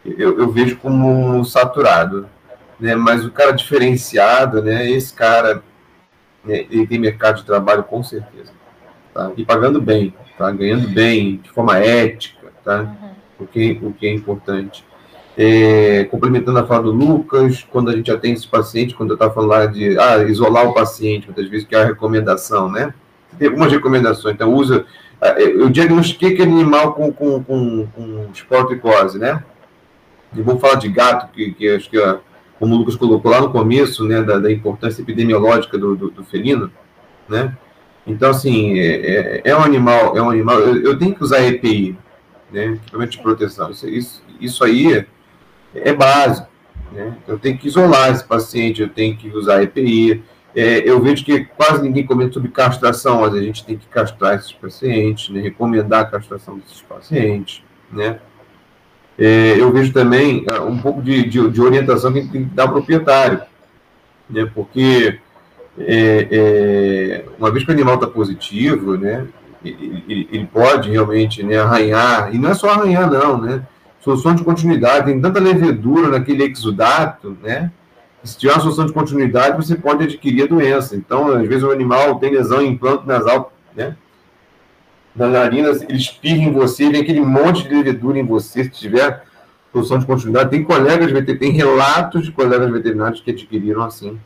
eu, eu vejo como saturado né? Mas o cara diferenciado, né? Esse cara, né, ele tem mercado de trabalho com certeza, tá? E pagando bem, tá? Ganhando bem, de forma ética, tá? Uhum. O que, o que é importante. É, complementando a fala do Lucas, quando a gente atende esse paciente, quando eu estava falando lá de ah, isolar o paciente, muitas vezes, que é a recomendação, né? Tem algumas recomendações, então usa. Ah, eu diagnostiquei aquele animal com, com, com, com esportricose, né? E vou falar de gato, que, que acho que como o Lucas colocou lá no começo, né, da, da importância epidemiológica do, do, do, felino, né? Então, assim, é, é, é um animal, é um animal. Eu, eu, tenho que usar EPI, né, equipamento de proteção. Isso, isso, isso aí é, é básico, Né? Eu tenho que isolar esse paciente, eu tenho que usar EPI. É, eu vejo que quase ninguém comenta sobre castração, mas a gente tem que castrar esses pacientes, né? recomendar a castração desses pacientes. Né? É, eu vejo também uh, um pouco de, de, de, orientação que tem que dar ao proprietário, né? porque é, é, uma vez que o animal está positivo, né? Ele, ele, pode realmente né, arranhar, e não é só arranhar, não, né? Solução de continuidade, tem tanta levedura naquele exudato, né? Se tiver uma solução de continuidade, você pode adquirir a doença. Então, às vezes, o animal tem lesão em implante nasal, né? Na narina, ele espirra em você, vem aquele monte de levedura em você, se tiver solução de continuidade. Tem colegas veterinários, tem relatos de colegas veterinários que adquiriram assim,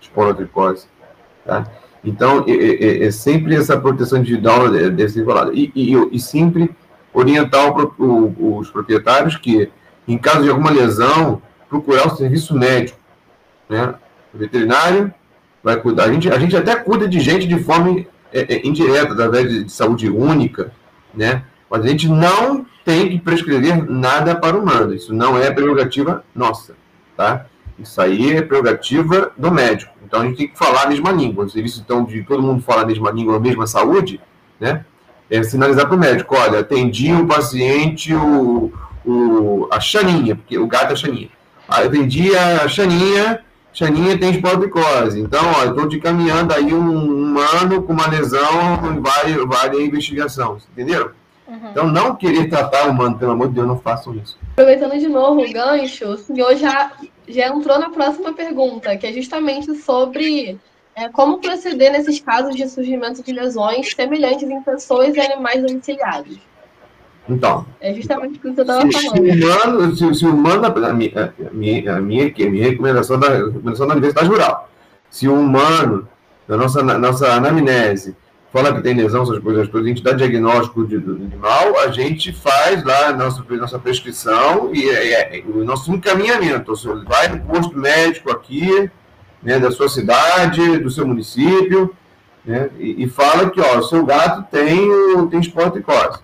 esporotricose. Tá? Então, é, é, é, sempre essa proteção individual deve ser enrolada. E, e, e, sempre orientar o, o, os proprietários que, em caso de alguma lesão, procurar o serviço médico. Né? O veterinário vai cuidar. A gente, a gente até cuida de gente de forma é, é, indireta, através de, de saúde única, né? mas a gente não tem que prescrever nada para o humano. Isso não é prerrogativa nossa. Tá? Isso aí é prerrogativa do médico. Então a gente tem que falar a mesma língua. O serviço então de todo mundo falar a mesma língua, a mesma saúde, né? É sinalizar para o médico, olha, atendi um paciente, o, o, a Xaninha, porque o gato é a Xaninha. Atendi a Xaninha, Xaninha tem esporotricose. Então, ó, estou te caminhando aí um humano com uma lesão, vale, vale a investigação. Entenderam? Uhum. Então, não querer tratar o humano, pelo amor de Deus, não façam isso. Aproveitando de novo o gancho, o senhor já já entrou na próxima pergunta, que é justamente sobre é, como proceder nesses casos de surgimento de lesões semelhantes em pessoas e animais domiciliados. Então. É justamente o que você estava falando. Humano, se, se o humano a, minha, a, minha, a, minha, a minha recomendação da, recomendação da Universidade Rural, se o humano, na nossa, na nossa anamnese, fala que tem lesão, essas coisas todas, a gente dá diagnóstico de, do animal, a gente faz lá a nossa, nossa prescrição e é, é, o nosso encaminhamento. Você vai no posto médico aqui, né, da sua cidade, do seu município, né, e, e fala que ó, o seu gato tem, tem esporotricose,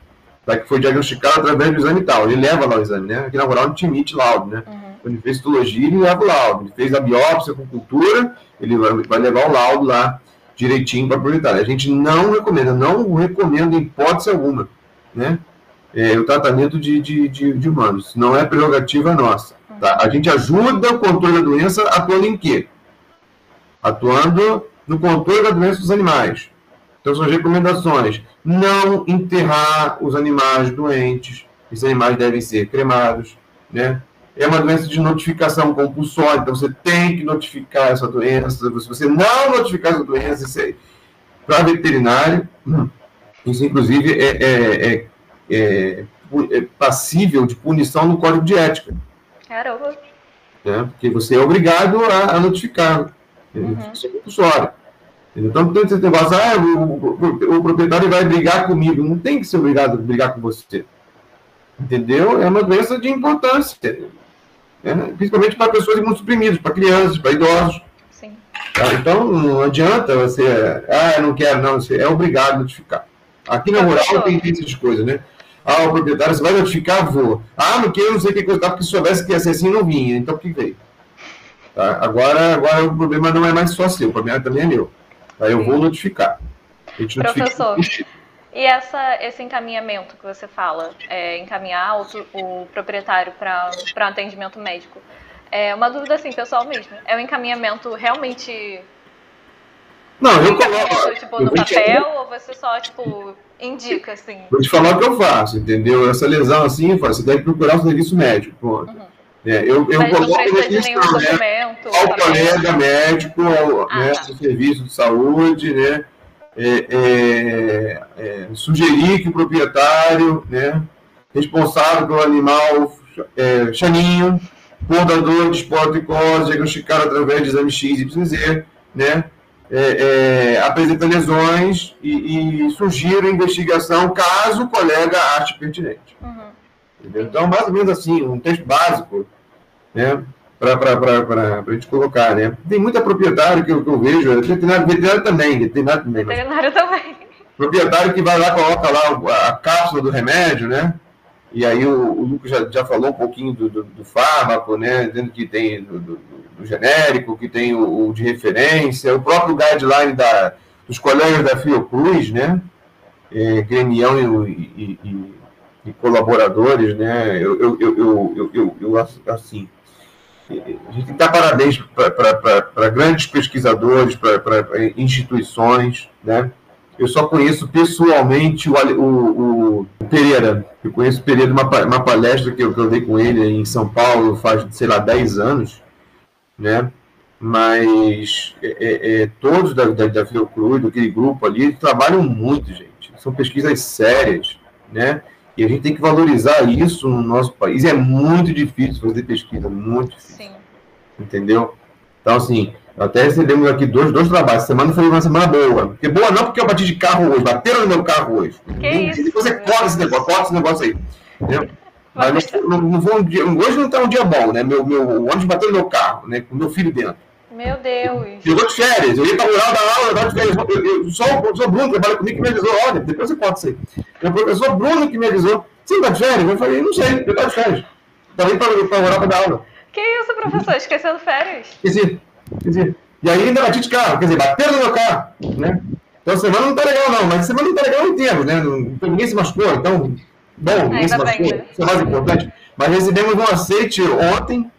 tá, que foi diagnosticado através do exame tal. Ele leva lá o exame, né? Aqui na rural não te emite laudo, né? Uhum. Quando ele fez citologia, ele leva o laudo. Ele fez a biópsia com cultura, ele vai, levar o laudo lá direitinho para proprietário. A gente não recomenda, não recomenda em hipótese alguma, né? É, o tratamento de, de, de, de, humanos. Não é prerrogativa nossa. Tá? A gente ajuda o controle da doença atuando em quê? Atuando no controle da doença dos animais. Então, são as recomendações. Não enterrar os animais doentes. Esses animais devem ser cremados, né? é uma doença de notificação compulsória, então você tem que notificar essa doença. Se você não notificar essa doença, isso para veterinário, isso inclusive é, é, é, é, é passível de punição no código de ética. Caramba. É, porque você é obrigado a, a notificar. Uhum. Notificação compulsória. Então, tem esse negócio, ah, o, o, o, proprietário vai brigar comigo. Não tem que ser obrigado a brigar com você. Entendeu? É uma doença de importância né? principalmente para pessoas imunossuprimidas, para crianças, para idosos. Sim. Tá? Então, não adianta você, ah, não quero, não, você é obrigado a notificar. Aqui na rural tem essas coisas, né? Ah, o proprietário, você vai notificar? Vou. Ah, não quero, não sei o que coisa, tá, porque se soubesse que ia ser assim, não vinha. Então, o que veio? Tá? Agora, agora o problema não é mais só seu, o problema também é meu. Aí eu vou notificar. Professor, notifica... E essa, esse encaminhamento que você fala, é, encaminhar o, o proprietário para um atendimento médico, é uma dúvida assim, pessoal mesmo. É um encaminhamento realmente. Não, eu coloco. Tipo, no papel, te... ou você só, tipo, indica, assim? Vou te falar o que eu faço, entendeu? Essa lesão assim, você deve procurar o serviço médico, ponto. Uhum. É, eu, eu coloco nenhum né. Ao colega médico, ao ah, né, tá. serviço de saúde, né? é, é, é, sugerir que o proprietário, né, responsável pelo animal é, chaninho, portador de esporotricose, diagnosticado através de exame X, Y, Z, né, é, é, apresenta lesões e, e sugira investigação caso o colega ache pertinente. Uhum. Então, mais ou menos assim, um texto básico, né, para a gente colocar, né? Tem muita proprietário que eu, que eu vejo, veterinário, veterinário também, veterinário também. Veterinário também. Proprietário que vai lá, coloca lá a cápsula do remédio, né? E aí o, o Lucas já, já, falou um pouquinho do, do, do fármaco, né? Dentro que tem do, do, do genérico, que tem o, o, de referência, o próprio guideline da, dos colegas da Fiocruz, né? É, gremião e, e, e, colaboradores, né? Eu, eu, eu, eu, eu, assim, a gente tem que dar parabéns para grandes pesquisadores, para instituições, né? Eu só conheço pessoalmente o, o, o Pereira. Eu conheço o Pereira uma, uma palestra que eu, que eu dei com ele em São Paulo faz, sei lá, 10 anos, né? Mas é, é, é todos da, da, da Fiocruz, daquele grupo ali, trabalham muito, gente. São pesquisas sérias, né? E a gente tem que valorizar isso no nosso país. É muito difícil fazer pesquisa, muito difícil. Sim. Entendeu? Então, assim, até recebemos aqui dois, dois trabalhos. Semana foi uma semana boa. Porque boa não porque eu bati de carro hoje, bateram no meu carro hoje. Que e, isso? Você corta esse negócio, corta esse negócio aí. Entendeu? Mas não, não, não foi um dia, hoje não está um dia bom, né? Meu, meu, o ônibus bateu no meu carro, né? Com meu filho dentro. Meu Deus. Chegou de férias. Eu ia para o rural da aula, eu estava de férias. Eu, eu, só o professor Bruno trabalha comigo que me avisou. Olha, depois você pode ser. O professor Bruno que me avisou. Você está de férias? Eu falei, não sei, eu estou de férias. Estava indo para o rural para dar aula. Que isso, professor? Esquecendo férias? Esqueci. Esqueci. E aí ainda bati de carro, quer dizer, bateram no meu carro, né? Então a semana não tá legal, não, mas a semana não tá legal em termos, né? Ninguém se machucou, então, bom, ninguém se machucou, isso é mais importante. Mas recebemos um aceite ontem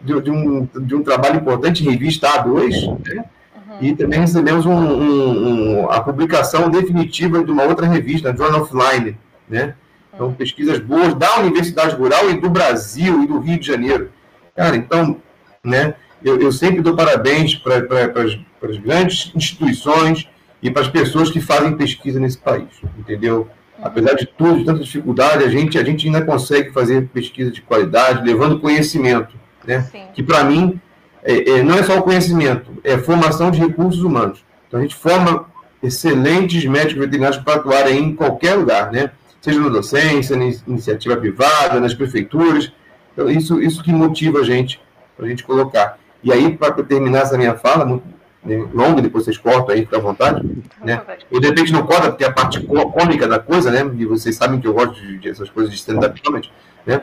de, de, um, de um trabalho importante, revista A2, né? Uhum. E também recebemos um, um, um, a publicação definitiva de uma outra revista, Journal of Line, né? Então, pesquisas boas da Universidade Rural e do Brasil e do Rio de Janeiro. Cara, então, né? Eu, eu sempre dou parabéns para as grandes instituições e para as pessoas que fazem pesquisa nesse país, entendeu? Apesar de tudo, de tanta dificuldade, a gente, a gente ainda consegue fazer pesquisa de qualidade, levando conhecimento, né? Sim. Que para mim é, é, não é só o conhecimento, é formação de recursos humanos. Então a gente forma excelentes médicos veterinários para atuarem em qualquer lugar, né? Seja na docência, na iniciativa privada, nas prefeituras. Então isso, isso que motiva a gente para a gente colocar. E aí, para terminar essa minha fala, muito né, longa, depois vocês cortam aí, fica à vontade. Né? Ou de repente não corta, porque é a parte cômica da coisa, né? E vocês sabem que eu gosto de, de essas coisas de stand-up comedy, né?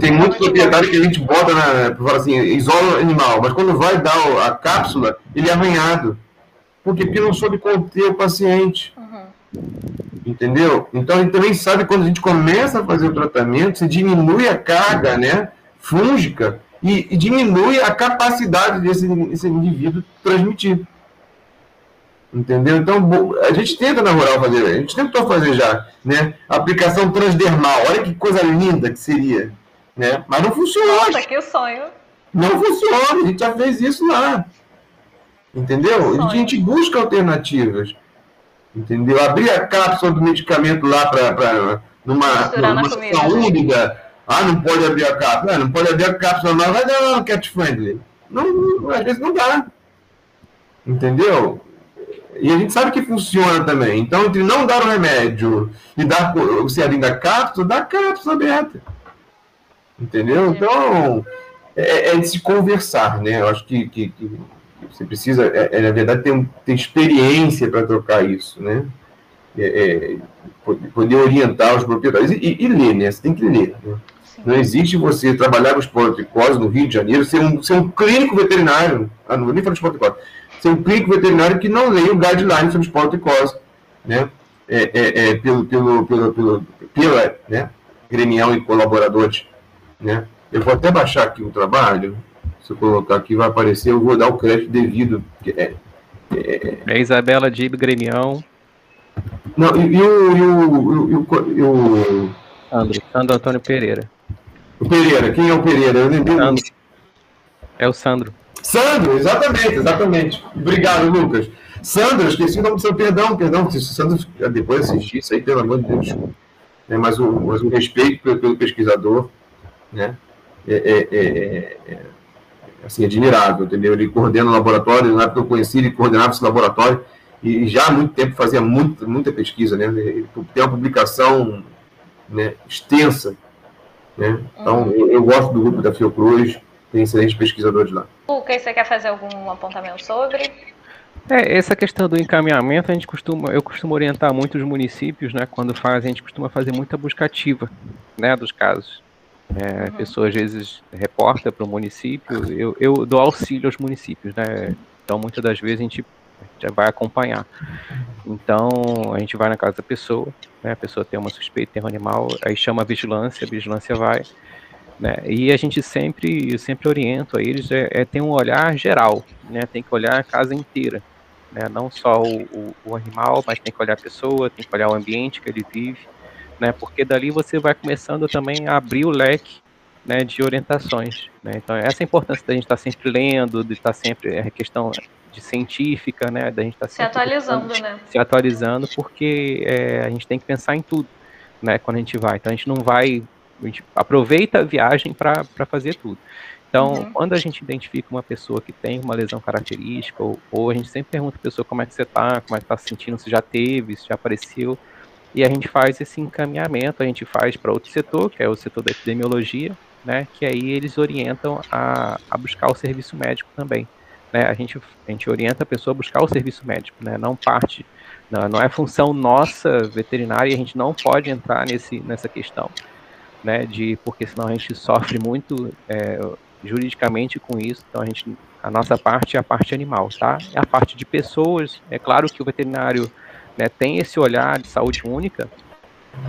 Tem muito proprietário que a gente bota na. Assim, isola o animal, mas quando vai dar a cápsula, ele é arranhado. Por quê? Porque não soube conter o paciente. Uhum. Entendeu? Então a gente também sabe quando a gente começa a fazer o tratamento, você diminui a carga né, fúngica e, e diminui a capacidade desse, desse indivíduo transmitir. Entendeu? Então, a gente tenta na rural fazer, a gente tentou fazer já, né? Aplicação transdermal, olha que coisa linda que seria, né? Mas não funciona. Nossa, que sonho. Não funciona, a gente já fez isso lá. Entendeu? A gente busca alternativas. Entendeu? Abrir a cápsula do medicamento lá para numa, numa situação úmida, ah, não pode abrir a cápsula. Não, não pode abrir a cápsula, não. Vai dar uma cat friendly. Não, não, às vezes não dá. Entendeu? E a gente sabe que funciona também. Então, entre não dar o remédio e dar o cearim da cápsula, dá a cápsula aberta. Entendeu? Então, é, é, de se conversar, né? Eu acho que, que, que você precisa, é, é, na verdade, ter, ter experiência para trocar isso, né? É, é poder orientar os proprietários e, e, e, ler, né? Você tem que ler. Né? Não existe você trabalhar com esporotricose no Rio de Janeiro, ser um, ser um clínico veterinário, ah, não vou nem falar de esporotricose, ser um clínico veterinário que não leia o guideline sobre esporotricose, né? É, é, é, pelo, pelo, pelo, pelo, pela né? gremial e colaboradores, né? Eu vou até baixar aqui o trabalho, se eu colocar aqui vai aparecer, eu vou dar o crédito devido. É, é, é Isabela Dib, gremião. Não, e, o... E o, e o, e o Sandro, Sandro Antônio Pereira. O Pereira, quem é o Pereira? Eu nem Sandro. É o Sandro. Sandro, exatamente, exatamente. Obrigado, Lucas. Sandro, esqueci o nome do seu perdão, perdão. Se Sandro depois assistir isso aí, pelo amor de Deus. É, mas, o, mas o respeito pelo, pelo pesquisador, né? É, é, é, é, assim, admirável, entendeu? Ele coordena o laboratório, na época eu conheci, ele coordenava esse laboratório e já há muito tempo fazia muito, muita pesquisa, né? Tem uma publicação né, extensa né? Então, eu, eu, gosto do grupo da Fiocruz, tem excelentes pesquisadores lá. Lucas, você quer fazer algum apontamento sobre? É, essa questão do encaminhamento, a gente costuma, eu costumo orientar muito os municípios, né? Quando faz, a gente costuma fazer muita busca ativa, né, dos casos. É, uhum. A pessoa às vezes reporta para o município, eu, eu dou auxílio aos municípios, né? Então muitas das vezes a gente já vai acompanhar. Então a gente vai na casa da pessoa, né? A pessoa tem uma suspeita, tem um animal, aí chama a vigilância, a vigilância vai, né? E a gente sempre, eu sempre oriento a eles é, é ter um olhar geral, né? Tem que olhar a casa inteira, né? Não só o, o, o animal, mas tem que olhar a pessoa, tem que olhar o ambiente que ele vive né? Porque dali você vai começando também a abrir o leque né, de orientações. Né? Então, essa é a importância da gente estar sempre lendo, de estar sempre. É questão de científica, né? Da gente estar se atualizando, né? Se atualizando, porque é, a gente tem que pensar em tudo, né? Quando a gente vai. Então, a gente não vai. A gente aproveita a viagem para fazer tudo. Então, uhum. quando a gente identifica uma pessoa que tem uma lesão característica, ou, ou a gente sempre pergunta a pessoa como é que você está, como é que está se sentindo, se já teve, se já apareceu, e a gente faz esse encaminhamento, a gente faz para outro setor, que é o setor da epidemiologia, né, que aí eles orientam a, a buscar o serviço médico também. Né, a, gente, a gente orienta a pessoa a buscar o serviço médico, né, não parte, não, não é função nossa veterinária, a gente não pode entrar nesse, nessa questão, né, de, porque senão a gente sofre muito é, juridicamente com isso, então a gente, a nossa parte é a parte animal, tá? A parte de pessoas, é claro que o veterinário né, tem esse olhar de saúde única,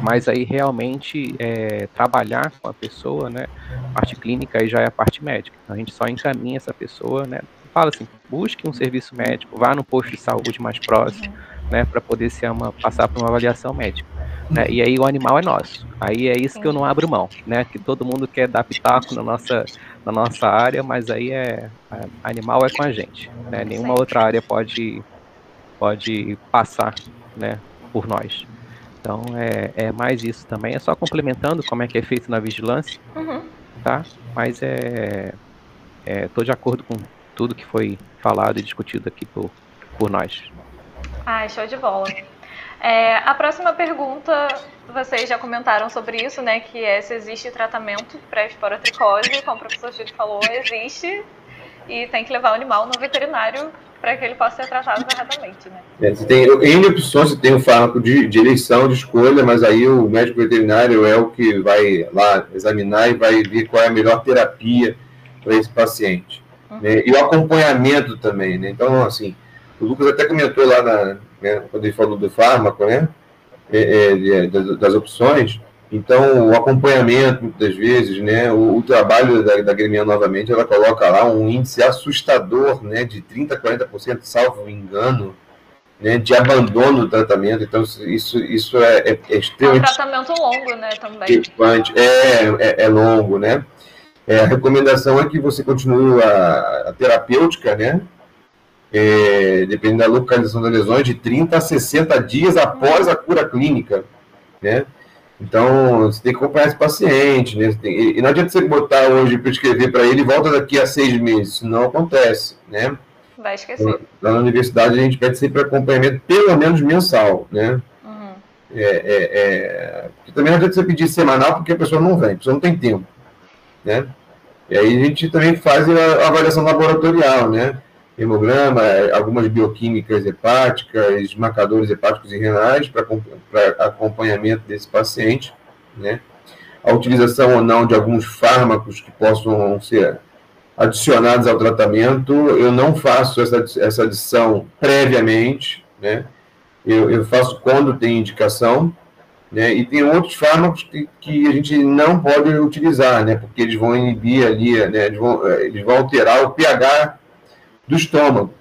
mas aí realmente é, trabalhar com a pessoa, né, parte clínica aí já é a parte médica. Então a gente só encaminha essa pessoa, né, fala assim, busque um serviço médico, vá no posto de saúde mais próximo, né, para poder ser uma, passar por uma avaliação médica. Né, e aí o animal é nosso. Aí é isso que eu não abro mão, né? Que todo mundo quer dar pitaco na nossa, na nossa área, mas aí é animal é com a gente. Né? Nenhuma outra área pode pode passar né, por nós. Então é, é mais isso também. É só complementando como é que é feito na vigilância, uhum. tá? Mas é, é tô de acordo com tudo que foi falado e discutido aqui por, por nós. Ah, show de bola. É, a próxima pergunta, vocês já comentaram sobre isso, né? Que é se existe tratamento para esporotricose, como o professor Chico falou, existe e tem que levar o animal no veterinário para que ele possa ser tratado corretamente, né? É, tem N opções, você tem o fármaco de, de, eleição, de escolha, mas aí o médico veterinário é o que vai lá examinar e vai ver qual é a melhor terapia para esse paciente. Uhum. Né? E o acompanhamento também, né? Então, assim, o Lucas até comentou lá, na, né, quando ele falou do fármaco, né? É, é, das, das opções, então, o acompanhamento, muitas vezes, né, o, o trabalho da, da novamente, ela coloca lá um índice assustador, né, de 30% a 40%, salvo engano, né, de abandono do tratamento. Então, isso, isso é, é, é extremamente... É um tratamento longo, né, também. É, é, é longo, né. É, a recomendação é que você continue a, a terapêutica, né, é, dependendo da localização das lesões, de 30 a 60 dias após a cura clínica, né, então, você tem que acompanhar esse paciente, né? Tem, e não adianta você botar hoje para escrever para ele e volta daqui a seis meses. Isso não acontece, né? Vai esquecer. Lá na universidade a gente pede sempre acompanhamento pelo menos mensal, né? Uhum. É, é, é... Também não adianta você pedir semanal porque a pessoa não vem, a pessoa não tem tempo, né? E aí a gente também faz a avaliação laboratorial, né? Hemograma, algumas bioquímicas hepáticas, marcadores hepáticos e renais para acompanhamento desse paciente, né? A utilização ou não de alguns fármacos que possam ser adicionados ao tratamento, eu não faço essa, essa adição previamente, né? Eu, eu faço quando tem indicação, né? E tem outros fármacos que, que a gente não pode utilizar, né? Porque eles vão inibir ali, né? Eles vão, eles vão alterar o pH do estômago.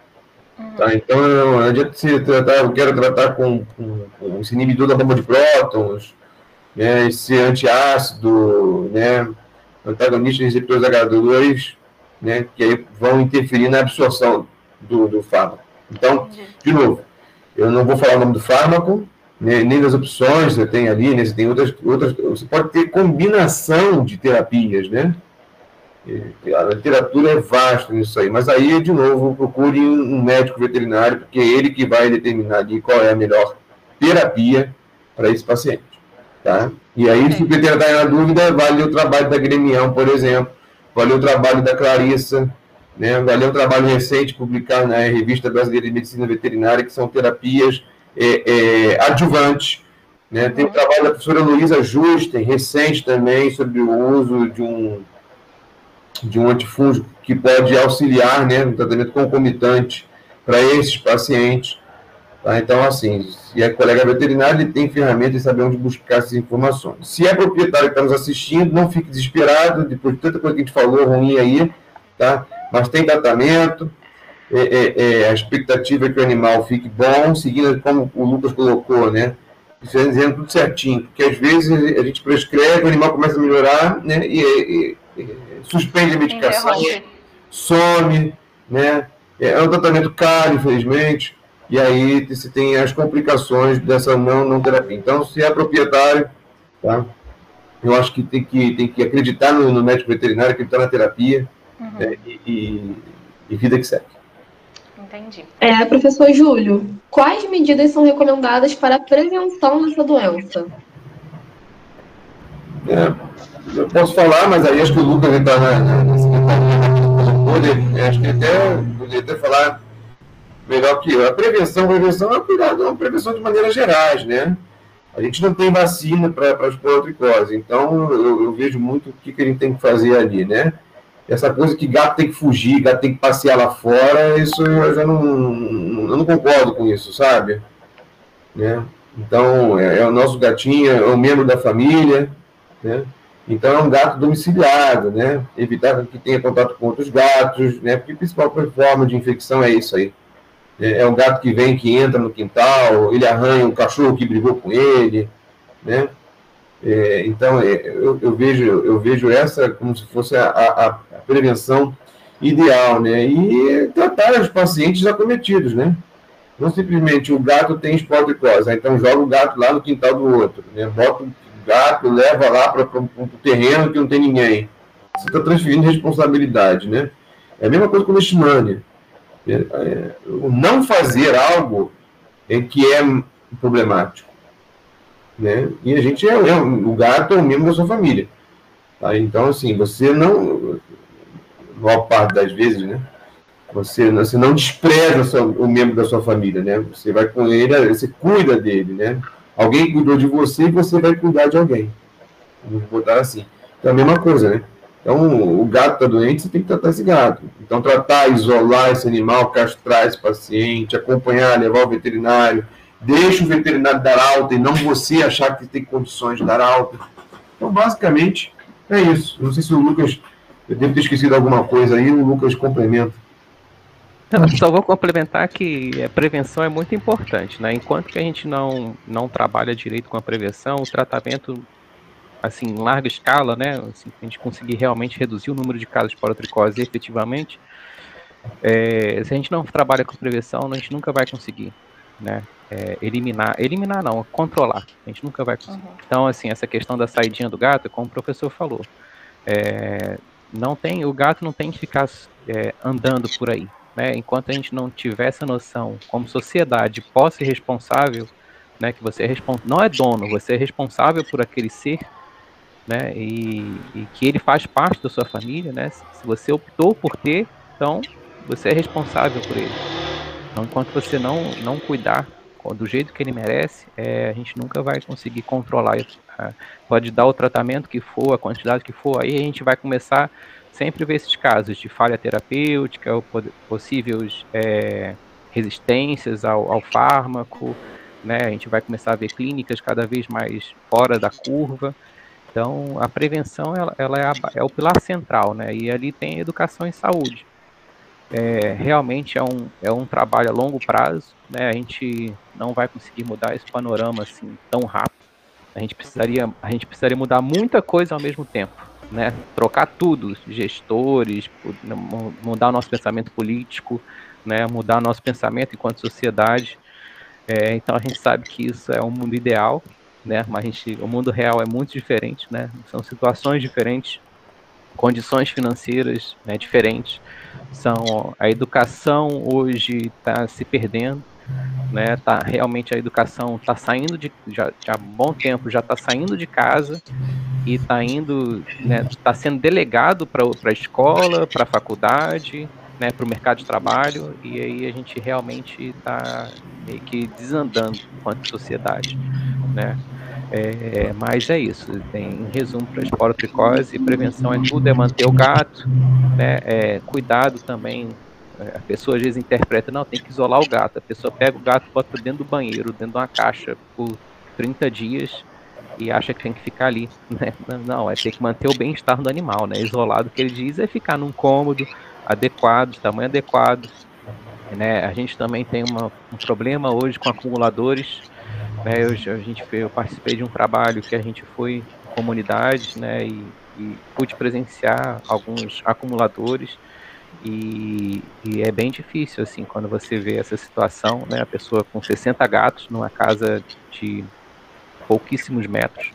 Uhum. Tá? Então, não adianta se tratar, eu quero tratar com, com, com esse inibidor da bomba de prótons, né, esse antiácido, né, antagonista de receptores agradadores, né, que aí vão interferir na absorção do, do fármaco. Então, de novo, eu não vou falar o nome do fármaco, né, nem das opções que você tem ali, né, você tem outras, outras, você pode ter combinação de terapias, né, a literatura é vasta nisso aí, mas aí, de novo, procure um médico veterinário, porque é ele que vai determinar qual é a melhor terapia para esse paciente. Tá? E aí, se o veterinário está na dúvida, vale o trabalho da Gremião, por exemplo, vale o trabalho da Clarissa, né? Valeu um trabalho recente publicado na Revista Brasileira de Medicina Veterinária, que são terapias é, é, adjuvantes. Né? Tem o trabalho da professora Luísa Justen, recente também, sobre o uso de um, de um antifúngico que pode auxiliar né, no tratamento concomitante para esses pacientes. Tá? Então, assim, se é colega veterinário, ele tem ferramentas de saber onde buscar essas informações. Se é proprietário que está nos assistindo, não fique desesperado, depois de tanta coisa que a gente falou ruim aí, tá? mas tem tratamento, é, é, é, a expectativa é que o animal fique bom, seguindo como o Lucas colocou, né? Dizendo tudo certinho, porque às vezes a gente prescreve, o animal começa a melhorar, né? E, e, e suspende a medicação, some, né? É um tratamento caro, infelizmente, e aí se tem as complicações dessa não, não terapia. Então, se é proprietário, tá? Eu acho que tem que, tem que acreditar no, no médico veterinário, acreditar na terapia, uhum. é, e, e, e vida que segue. Entendi. É, professor Júlio, quais medidas são recomendadas para a prevenção dessa doença? É, eu posso falar, mas aí acho que o Lucas está na, na, na secretaria, acho que até poderia até falar melhor que eu. A prevenção, prevenção é cuidado, é uma prevenção de maneiras gerais, né? A gente não tem vacina para as porotricose, então eu, eu, vejo muito o que, que a gente tem que fazer ali, né? essa coisa que gato tem que fugir, gato tem que passear lá fora, isso eu já não, eu não concordo com isso, sabe? Né? Então, é, é, o nosso gatinho, é um membro da família, né? Então, é um gato domiciliado, né? Evitar que tenha contato com outros gatos, né? Porque a principal forma de infecção é isso aí. É, é um gato que vem, que entra no quintal, ele arranha um cachorro que brigou com ele, né? É, então, é, eu, eu, vejo, eu vejo essa como se fosse a, a, a, prevenção ideal, né? E tratar os pacientes acometidos, né? Não simplesmente o gato tem esportricose, então joga o gato lá no quintal do outro, né? Bota gato, leva lá para o terreno que não tem ninguém. Você está transferindo responsabilidade, né? É a mesma coisa com a leishmania. É, é, não fazer algo é que é problemático né? E a gente é, é o gato é um membro da sua família. Tá? Então, assim, você não, boa parte das vezes, né? Você, você não despreza o membro da sua família, né? Você vai com ele, você cuida dele, né? Alguém cuidou de você e você vai cuidar de alguém. Vamos botar assim. Então, a mesma coisa, né? Então, o gato está doente, você tem que tratar esse gato. Então, tratar, isolar esse animal, castrar esse paciente, acompanhar, levar ao veterinário, Deixa o veterinário dar alta e não você achar que tem condições de dar alta. Então, basicamente, é isso. Não sei se o Lucas, eu devo ter esquecido alguma coisa aí, o Lucas complementa. [laughs] Só vou complementar que a prevenção é muito importante, né? Enquanto que a gente não, não trabalha direito com a prevenção, o tratamento, assim, em larga escala, né? Assim, a gente conseguir realmente reduzir o número de casos de porotricose efetivamente, é, se a gente não trabalha com prevenção, a gente nunca vai conseguir, né? é, eliminar, eliminar não, controlar. A gente nunca vai conseguir. Uhum. Então, assim, essa questão da saidinha do gato, como o professor falou, é, não tem, o gato não tem que ficar é, andando por aí. Né? Enquanto a gente não tiver essa noção, como sociedade, posse responsável, né, que você é não é dono, você é responsável por aquele ser, né, e, e que ele faz parte da sua família, né, se você optou por ter, então você é responsável por ele. Então, enquanto você não, não cuidar do jeito que ele merece, é, a gente nunca vai conseguir controlar isso. Pode dar o tratamento que for, a quantidade que for, aí a gente vai começar sempre ver esses casos de falha terapêutica, possíveis é, resistências ao, ao, fármaco, né? A gente vai começar a ver clínicas cada vez mais fora da curva. Então, a prevenção ela, ela é, a, é o pilar central, né? E ali tem educação em saúde é, realmente é um, é um trabalho a longo prazo, né? A gente não vai conseguir mudar esse panorama assim tão rápido. A gente precisaria, a gente precisaria mudar muita coisa ao mesmo tempo, né? Trocar tudo, gestores, mudar o nosso pensamento político, né? Mudar nosso pensamento enquanto sociedade. É, então a gente sabe que isso é um mundo ideal, né? Mas a gente, o mundo real é muito diferente, né? São situações diferentes, condições financeiras né, diferentes são a educação hoje está se perdendo, né? Tá realmente a educação está saindo de já, já há bom tempo já está saindo de casa e está indo, né? Está sendo delegado para a escola, para a faculdade, né, para o mercado de trabalho e aí a gente realmente está meio que desandando enquanto sociedade, né? É, mas é isso, tem, em resumo, para esporotricose, prevenção é tudo, é manter o gato, né, é, cuidado também, a pessoa às vezes interpreta, não, tem que isolar o gato, a pessoa pega o gato, bota dentro do banheiro, dentro de uma caixa, por 30 dias, e acha que tem que ficar ali, [laughs] né? Não, é ter que manter o bem-estar do animal, né? Isolado, que ele diz é ficar num cômodo adequado, tamanho adequado, né? A gente também tem uma, um problema hoje com acumuladores, né, eu, a gente, eu participei de um trabalho que a gente foi comunidade, né, e, e pude presenciar alguns acumuladores e, e, é bem difícil assim quando você vê essa situação, né, a pessoa com 60 gatos numa casa de pouquíssimos metros,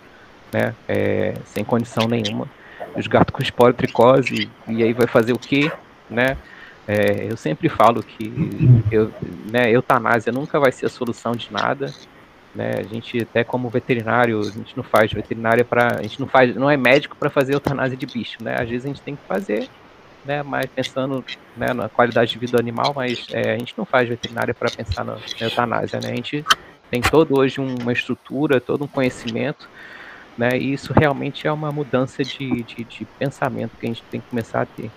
né, é, sem condição nenhuma, os gatos com esporotricose e aí vai fazer o quê, né? É, eu sempre falo que eu, né, eutanásia nunca vai ser a solução de nada, né? A gente até como veterinário, a gente não faz veterinária para, a gente não faz, não é médico para fazer eutanásia de bicho, né? Às vezes a gente tem que fazer, né? Mas pensando né, na qualidade de vida do animal, mas é, a gente não faz veterinária para pensar na, na eutanásia, né? A gente tem todo hoje uma estrutura, todo um conhecimento, né? E isso realmente é uma mudança de, de, de pensamento que a gente tem que começar a ter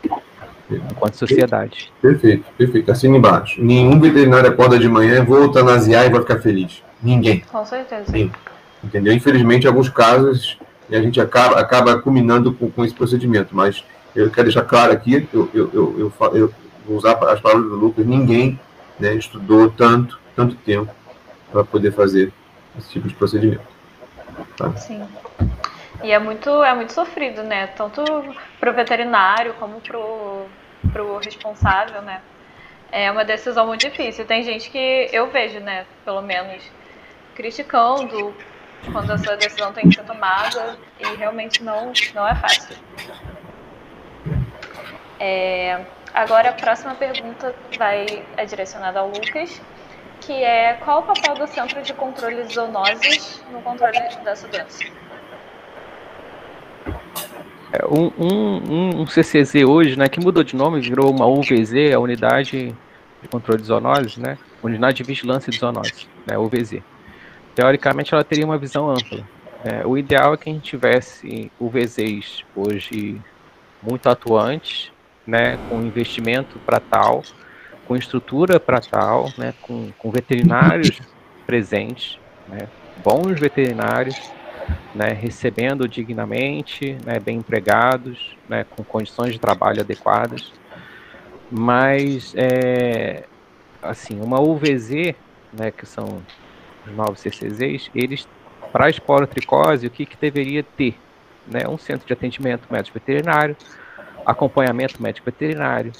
enquanto sociedade. Perfeito, perfeito. Assina embaixo. Nenhum veterinário acorda de manhã, vou eutanasiar e vai ficar feliz. Ninguém. Com certeza. Sim. Entendeu? Infelizmente, em alguns casos, a gente acaba, acaba culminando com, com esse procedimento, mas eu quero deixar claro aqui, eu, eu, eu, eu, vou usar as palavras do Lucas, ninguém né, estudou tanto, tanto tempo para poder fazer esse tipo de procedimento. Tá? Sim. E é muito, é muito sofrido, né? Tanto para o veterinário como para o responsável, né? É uma decisão muito difícil. Tem gente que eu vejo, né, pelo menos, criticando quando a sua decisão tem que ser tomada e realmente não, não é fácil. É, agora a próxima pergunta vai é direcionada ao Lucas, que é qual o papel do Centro de Controle de Zoonoses no controle dessa doença? É, um, um, um, CCZ hoje, né, que mudou de nome, virou uma UVZ, a Unidade de Controle de Zoonoses, né, Unidade de Vigilância de Zoonoses, né, UVZ. Teoricamente, ela teria uma visão ampla. É, o ideal é que a gente tivesse UVZs hoje muito atuantes, né, com investimento para tal, com estrutura para tal, né, com, com veterinários [coughs] presentes, né, bons veterinários, né, recebendo dignamente, né, bem empregados, né, com condições de trabalho adequadas. Mas, é, assim, uma UVZ, né, que são os novos CCZs, eles, para a esporotricose, o que, que deveria ter? Né, um centro de atendimento médico veterinário, acompanhamento médico veterinário,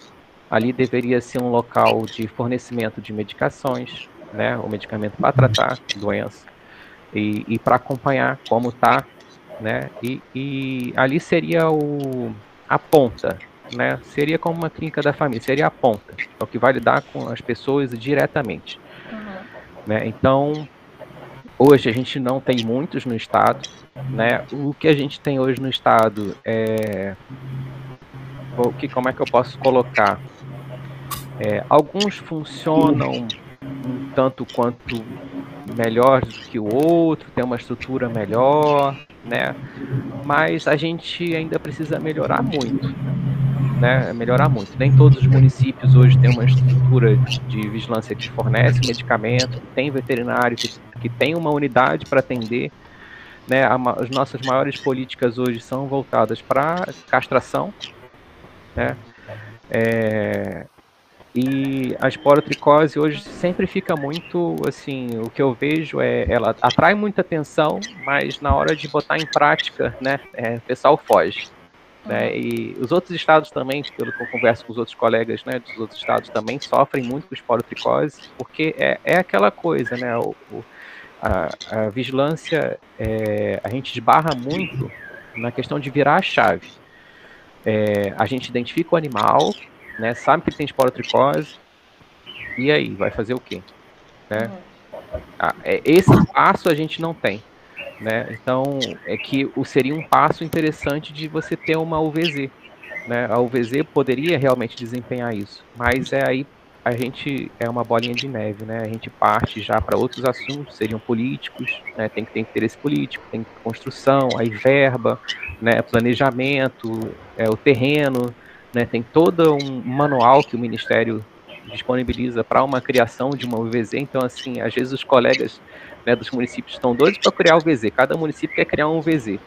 ali deveria ser um local de fornecimento de medicações, né, o medicamento para tratar doença, e, e para acompanhar como está, né? E, e, ali seria o, a ponta, né? Seria como uma clínica da família, seria a ponta, é o que vai lidar com as pessoas diretamente, uhum. né? Então, hoje a gente não tem muitos no estado, né? O que a gente tem hoje no estado é o que como é que eu posso colocar? É, alguns funcionam um tanto quanto melhor do que o outro, tem uma estrutura melhor, né? Mas a gente ainda precisa melhorar muito, né? Melhorar muito. Nem todos os municípios hoje têm uma estrutura de vigilância que fornece medicamento, tem veterinário que, que tem uma unidade para atender. Né, as nossas maiores políticas hoje são voltadas para castração, né, é, e a esporotricose hoje sempre fica muito, assim, o que eu vejo é, ela atrai muita atenção, mas na hora de botar em prática, né, é, o pessoal foge. Né? Uhum. E os outros estados também, pelo que eu converso com os outros colegas, né, dos outros estados também sofrem muito com esporotricose, porque é, é aquela coisa, né, o, o a, a, vigilância, é, a gente esbarra muito na questão de virar a chave. É, a gente identifica o animal, né? Sabe que ele tem esporotricose. E aí, vai fazer o quê? Né? Ah, é, esse passo a gente não tem. Né? Então, é que o, seria um passo interessante de você ter uma UVZ. né? A UVZ poderia realmente desempenhar isso, mas é aí a gente é uma bolinha de neve, né? A gente parte já para outros assuntos, seriam políticos, né? Tem que ter interesse político, tem construção, aí verba, né? Planejamento, é, o terreno, né? Tem todo um manual que o Ministério disponibiliza para uma criação de uma UVZ. Então, assim, às vezes os colegas né, dos municípios estão doidos para criar o UVZ. Cada município quer criar um UVZ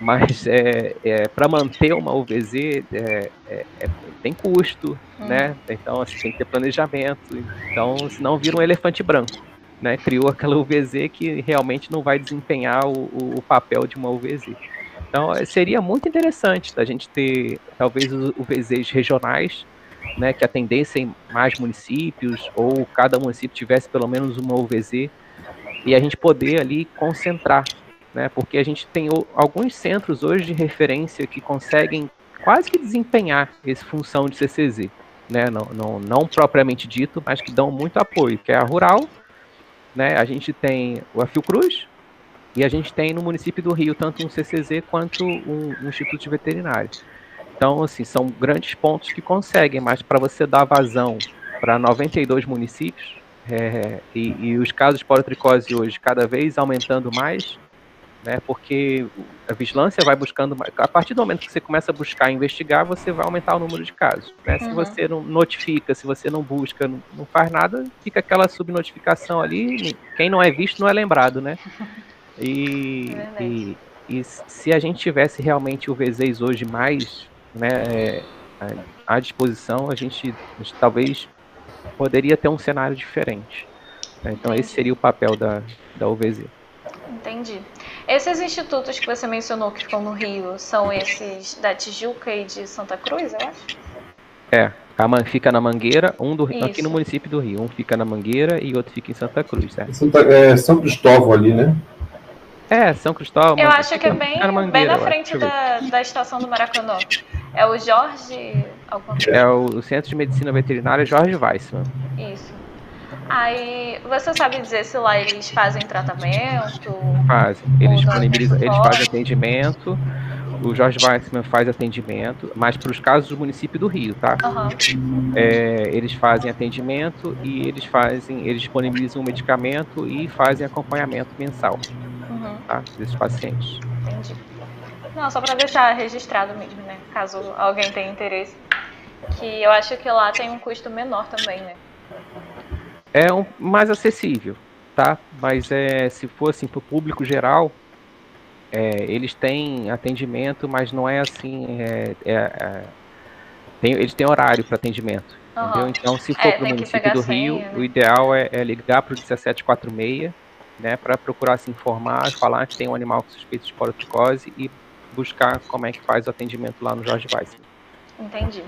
mas é, é para manter uma UVZ é, é, é, tem custo, hum. né? Então assim, tem que ter planejamento. Então, senão vira um elefante branco, né? Criou aquela UVZ que realmente não vai desempenhar o, o papel de uma UVZ. Então, é, seria muito interessante a gente ter talvez os UVZs regionais, né? Que atendessem mais municípios ou cada município tivesse pelo menos uma UVZ e a gente poder ali concentrar né? Porque a gente tem alguns centros hoje de referência que conseguem quase que desempenhar essa função de CCZ, né? Não, não, não propriamente dito, mas que dão muito apoio, que é a Rural, né? A gente tem o Fiocruz e a gente tem no município do Rio tanto um CCZ quanto um, um Instituto de Veterinário. Então, assim, são grandes pontos que conseguem, mas para você dar vazão para 92 municípios, é, e, e, os casos de politricose hoje cada vez aumentando mais, né? Porque a vigilância vai buscando, a partir do momento que você começa a buscar investigar, você vai aumentar o número de casos. Né? Uhum. Se você não notifica, se você não busca, não, não faz nada, fica aquela subnotificação ali. Quem não é visto não é lembrado, né? [laughs] E, é e, e, se a gente tivesse realmente o V6 hoje mais né, é, à disposição, a gente, a gente talvez poderia ter um cenário diferente. Né? Então esse seria o papel da, da UVZ. Entendi. Esses institutos que você mencionou que ficam no Rio são esses da Tijuca e de Santa Cruz, eu acho? É, a fica na Mangueira, um do, aqui no município do Rio. Um fica na Mangueira e outro fica em Santa Cruz, certo? Santa, é São Cristóvão ali, né? É, São Cristóvão. Eu acho que é bem, Mangueira, bem na frente da, da estação do Maracanã. É o Jorge. É o Centro de Medicina Veterinária Jorge Weissman. Isso. Aí, você sabe dizer se lá eles fazem tratamento? Fazem. Eles disponibilizam, eles fazem atendimento. O Jorge Weissman faz atendimento, mas para os casos do município do Rio, tá? Uhum. É, eles fazem atendimento e eles fazem, eles disponibilizam o medicamento e fazem acompanhamento mensal, uhum. tá? Desses pacientes. Entendi. Não, só para deixar registrado mesmo, né? Caso alguém tenha interesse. Que eu acho que lá tem um custo menor também, né? É um, mais acessível, tá? Mas é, se for assim para o público geral, é, eles têm atendimento, mas não é assim. É, é, é tem, eles têm horário para atendimento. Uhum. Entendeu? Então, se for é, para o município do Rio, senha, né? o ideal é, é ligar para o 1746, né, para procurar se informar, falar que tem um animal com suspeito de porotricose e buscar como é que faz o atendimento lá no Jorge Weiss. Entendi.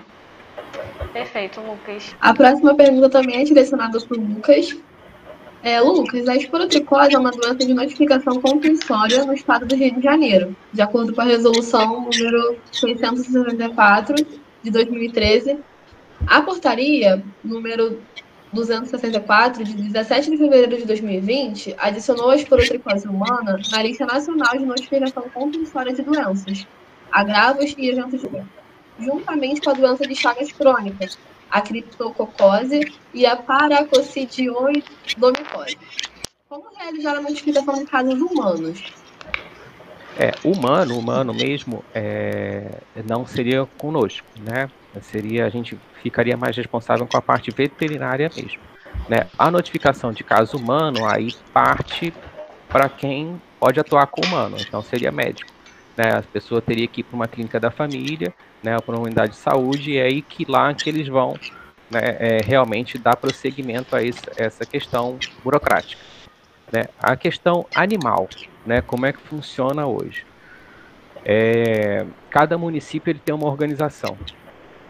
Perfeito, Lucas. A próxima pergunta também é direcionada para o Lucas. É, Lucas, a esporotricose é uma doença de notificação compulsória no estado do Rio de Janeiro, de acordo com a resolução número 664 de 2013. A portaria número 264, de 17 de fevereiro de 2020, adicionou a esporotricose humana na lista nacional de notificação compulsória de doenças, agravos e eventos juntamente com a doença de Chagas crônicas, a criptococose e a paracocidioidomicose. Como realizar a notificação de casos humanos? É, humano, humano mesmo, é, não seria conosco, né? Seria, a gente ficaria mais responsável com a parte veterinária mesmo. Né? A notificação de caso humano aí parte para quem pode atuar com humano, então seria médico. Né? A pessoa teria que ir para uma clínica da família, né, para uma unidade de saúde, e é aí que lá que eles vão né, é, realmente dar prosseguimento a essa questão burocrática. Né? A questão animal, né, como é que funciona hoje? É, cada município ele tem uma organização.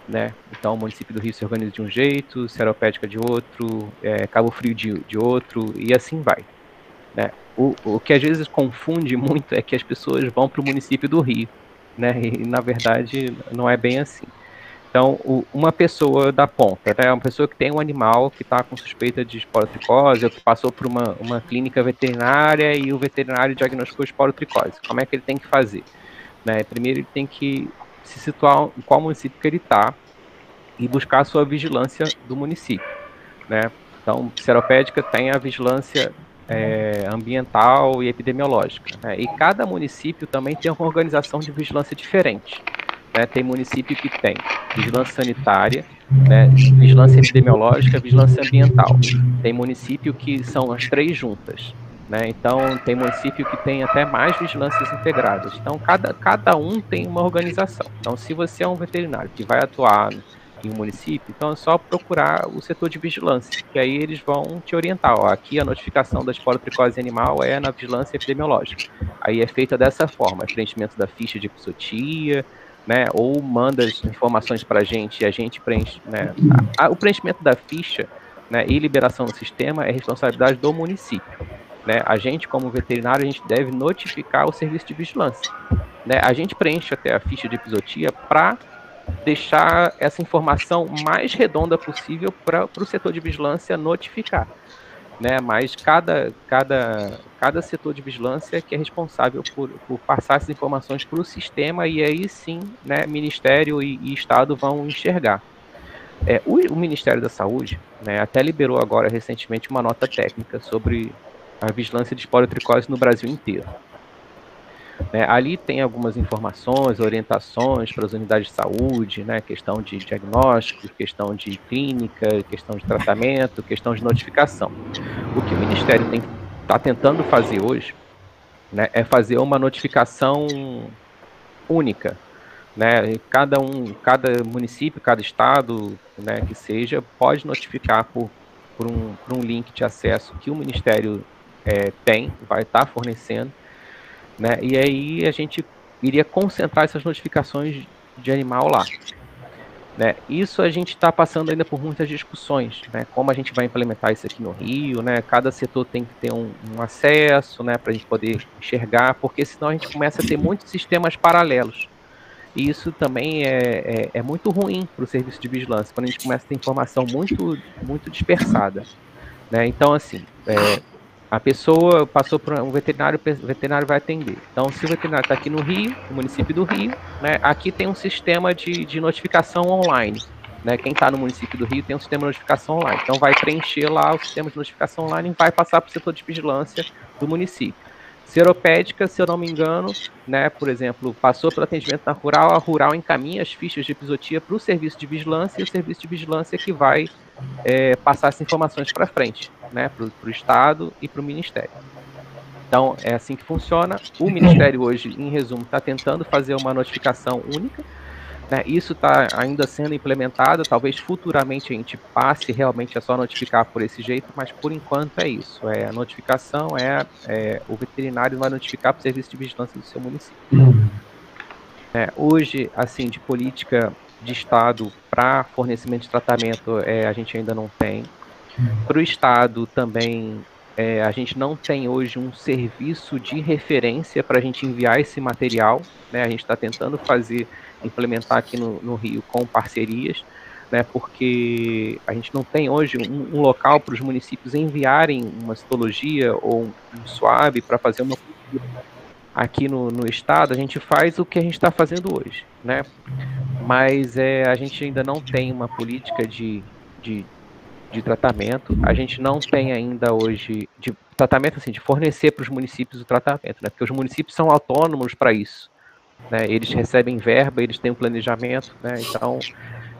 Né? Então, o município do Rio se organiza de um jeito, Seropédica de outro, é, Cabo Frio de, de outro, e assim vai. Né? O, o que às vezes confunde muito é que as pessoas vão para o município do Rio, né? E na verdade não é bem assim. Então, o, uma pessoa da ponta, né? Uma pessoa que tem um animal que está com suspeita de esporotricose ou que passou por uma, uma clínica veterinária e o veterinário diagnosticou esporotricose. Como é que ele tem que fazer? Né? Primeiro ele tem que se situar em qual município que ele está e buscar a sua vigilância do município, né? Então, Seropédica tem a vigilância é, ambiental e epidemiológica. Né? E cada município também tem uma organização de vigilância diferente. Né? Tem município que tem vigilância sanitária, né? vigilância epidemiológica, vigilância ambiental. Tem município que são as três juntas. Né? Então, tem município que tem até mais vigilâncias integradas. Então, cada, cada um tem uma organização. Então, se você é um veterinário que vai atuar em um município, então é só procurar o setor de vigilância, que aí eles vão te orientar. Ó, aqui a notificação da esporotricose animal é na vigilância epidemiológica. Aí é feita dessa forma, preenchimento da ficha de episotia, né, ou manda as informações para a gente e a gente preenche. Né, a, a, o preenchimento da ficha né, e liberação do sistema é responsabilidade do município. Né? A gente, como veterinário, a gente deve notificar o serviço de vigilância. Né? A gente preenche até a ficha de episotia para deixar essa informação mais redonda possível para o setor de vigilância notificar. Né, mas cada, cada, cada setor de vigilância que é responsável por, por passar essas informações para o sistema e aí sim, né, Ministério e, e Estado vão enxergar. É, o, o, Ministério da Saúde né, até liberou agora recentemente uma nota técnica sobre a vigilância de esporotricose no Brasil inteiro. Né, ali tem algumas informações, orientações para as unidades de saúde, né, questão de diagnóstico, questão de clínica, questão de tratamento, questão de notificação. O que o Ministério está tentando fazer hoje né, é fazer uma notificação única. Né, cada um, cada município, cada estado, né, que seja, pode notificar por, por, um, por um link de acesso que o Ministério é, tem, vai estar tá fornecendo, né? E aí a gente iria concentrar essas notificações de animal lá. Né? Isso a gente está passando ainda por muitas discussões, né? Como a gente vai implementar isso aqui no Rio, né? Cada setor tem que ter um, um acesso, né? Para a gente poder enxergar, porque senão a gente começa a ter muitos sistemas paralelos. E isso também é, é, é muito ruim para o serviço de vigilância, quando a gente começa a ter informação muito, muito dispersada. Né? Então, assim, é, a pessoa passou para um veterinário, o veterinário vai atender. Então, se o veterinário está aqui no Rio, no município do Rio, né, aqui tem um sistema de, de notificação online. Né, quem está no município do Rio tem um sistema de notificação online. Então, vai preencher lá o sistema de notificação online e vai passar para o setor de vigilância do município. Seropédica, se eu não me engano, né, por exemplo, passou pelo atendimento na rural, a rural encaminha as fichas de episotia para o serviço de vigilância e o serviço de vigilância que vai é, passar essas informações para frente, né, para o Estado e para o Ministério. Então, é assim que funciona. O Ministério hoje, em resumo, está tentando fazer uma notificação única. Né? Isso está ainda sendo implementado. Talvez futuramente a gente passe realmente a só notificar por esse jeito, mas por enquanto é isso. É a notificação é, é o veterinário vai notificar para o serviço de vigilância do seu município. Uhum. É, hoje, assim, de política de Estado para fornecimento de tratamento é, a gente ainda não tem. Para o Estado também é, a gente não tem hoje um serviço de referência para a gente enviar esse material. Né? A gente está tentando fazer, implementar aqui no, no, Rio com parcerias, né? porque a gente não tem hoje um, um local para os municípios enviarem uma citologia ou um, suave para fazer uma aqui no, no estado, a gente faz o que a gente está fazendo hoje, né? Mas é, a gente ainda não tem uma política de, de, de tratamento, a gente não tem ainda hoje de tratamento assim, de fornecer para os municípios o tratamento, né? Porque os municípios são autônomos para isso, né? Eles recebem verba, eles têm um planejamento, né? Então,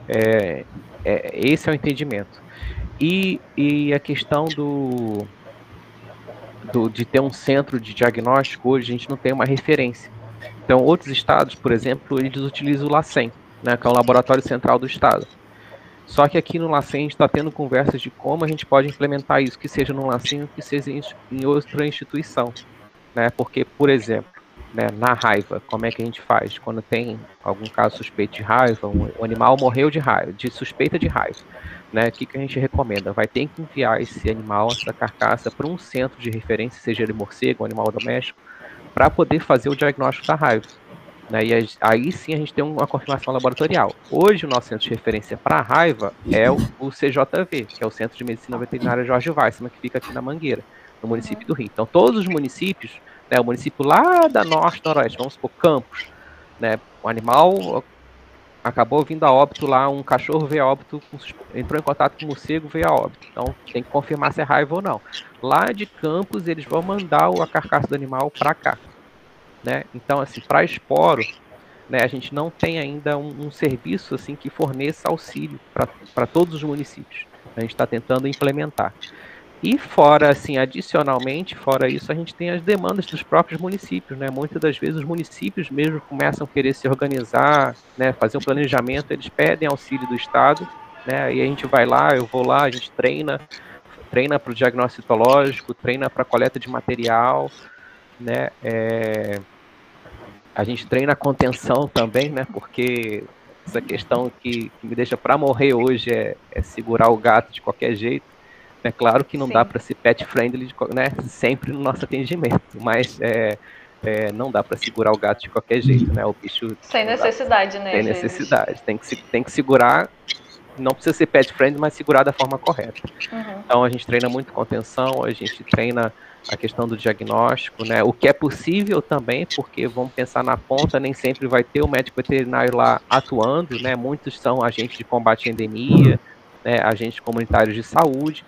é, é, esse é o entendimento. E, e a questão do, do, de ter um centro de diagnóstico, hoje a gente não tem uma referência. Então, outros estados, por exemplo, eles utilizam o LACEN, né, que é o Laboratório Central do Estado. Só que aqui no LACEN a gente está tendo conversas de como a gente pode implementar isso, que seja no LACEN ou que seja em outra instituição. Né? Porque, por exemplo, né, na raiva, como é que a gente faz? Quando tem algum caso suspeito de raiva, um, animal morreu de raiva, de suspeita de raiva né, o que, que a gente recomenda? Vai ter que enviar esse animal, essa carcaça, para um centro de referência, seja ele morcego, animal doméstico, para poder fazer o diagnóstico da raiva. Né, e aí sim a gente tem uma confirmação laboratorial. Hoje o nosso centro de referência para raiva é o, o, CJV, que é o Centro de Medicina Veterinária Jorge Weissman, que fica aqui na Mangueira, no município do Rio. Então todos os municípios, né, o município lá da norte, noroeste, vamos supor, Campos, Né? O animal acabou vindo a óbito lá, um cachorro veio a óbito, entrou em contato com o morcego, veio a óbito. Então tem que confirmar se é raiva ou não. Lá de Campos eles vão mandar a carcaça do animal para cá. Né? Então, assim, para esporo, né, a gente não tem ainda um, um serviço assim que forneça auxílio para todos os municípios. A gente está tentando implementar. E fora, assim, adicionalmente, fora isso, a gente tem as demandas dos próprios municípios, né? Muitas das vezes os municípios mesmo começam a querer se organizar, né? Fazer um planejamento, eles pedem auxílio do Estado, né? E a gente vai lá, eu vou lá, a gente treina, treina para o diagnóstico citológico, treina para coleta de material, né? É... A gente treina a contenção também, né? Porque essa questão que, que me deixa para morrer hoje é, é segurar o gato de qualquer jeito é claro que não Sim. dá para ser pet friendly né, sempre no nosso atendimento, mas é, é, não dá para segurar o gato de qualquer jeito, né? O bicho. Sem necessidade, né? Sem necessidade. Tem que, tem que segurar. Não precisa ser pet friendly, mas segurar da forma correta. Uhum. Então a gente treina muito contenção, a gente treina a questão do diagnóstico, né? O que é possível também, porque vamos pensar na ponta, nem sempre vai ter o médico veterinário lá atuando, né? Muitos são agentes de combate à endemia, né? agentes comunitários de saúde.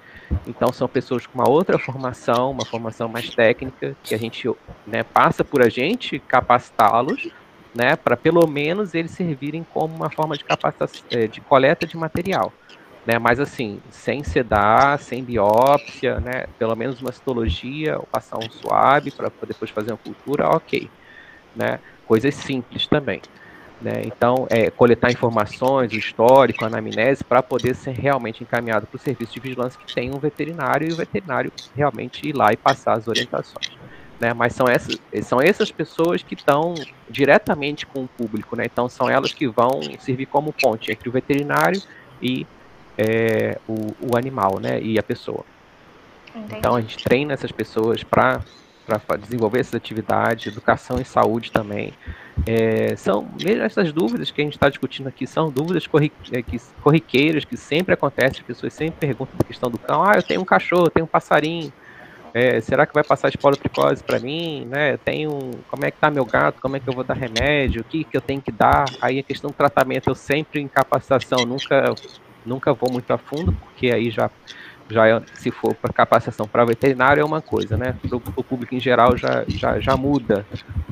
Então são pessoas com uma outra formação, uma formação mais técnica, que a gente né, passa por a gente capacitá-los, né, para pelo menos eles servirem como uma forma de capacitação, é, de coleta de material. Né, mas assim, sem sedar, sem biópsia, né, pelo menos uma citologia, ou passar um suave para depois fazer uma cultura, ok. Né, coisas simples também. Né? Então, é, coletar informações, o histórico, a anamnese, para poder ser realmente encaminhado para o serviço de vigilância que tem um veterinário e o veterinário realmente ir lá e passar as orientações. Né? Mas são essas, são essas pessoas que estão diretamente com o público, né? então são elas que vão servir como ponte entre o veterinário e é, o, o animal né? e a pessoa. Entendi. Então a gente treina essas pessoas para para desenvolver essas atividades, educação e saúde também. É, são mesmo essas dúvidas que a gente está discutindo aqui são dúvidas é, corriqueiras que sempre acontecem, as pessoas sempre perguntam a questão do cão, ah, eu tenho um cachorro, eu tenho um passarinho, é, será que vai passar esporotricose para mim, né? Tenho, como é que tá meu gato, como é que eu vou dar remédio, o que que eu tenho que dar? Aí a questão do tratamento eu sempre em capacitação, nunca nunca vou muito a fundo, porque aí já já é, se for para capacitação para veterinário é uma coisa, né? Para o público em geral já, já, já muda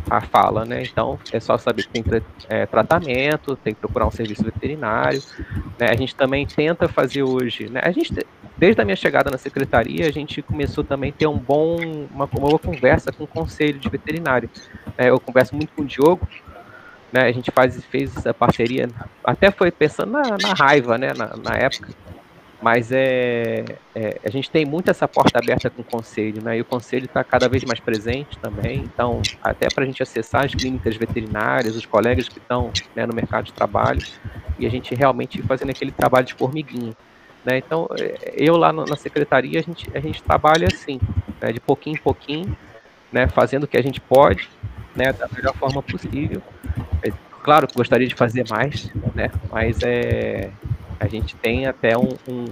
a fala, né? Então é só saber que tem é, tratamento, tem que procurar um serviço veterinário. Né? A gente também tenta fazer hoje, né? A gente desde a minha chegada na secretaria a gente começou também a ter um bom uma, uma boa conversa com o conselho de veterinário. É, eu converso muito com o Diogo, né? A gente faz fez essa parceria, até foi pensando na, na raiva, né? Na, na época mas é, é, a gente tem muito essa porta aberta com o conselho, né? E o conselho está cada vez mais presente também. Então, até para a gente acessar as clínicas veterinárias, os colegas que estão né, no mercado de trabalho, e a gente realmente fazendo aquele trabalho de formiguinha. Né? Então, é, eu lá na secretaria, a gente, a gente trabalha assim, né? de pouquinho em pouquinho, né? fazendo o que a gente pode, né? da melhor forma possível. É, claro que gostaria de fazer mais, né? mas é, a gente tem até um, um,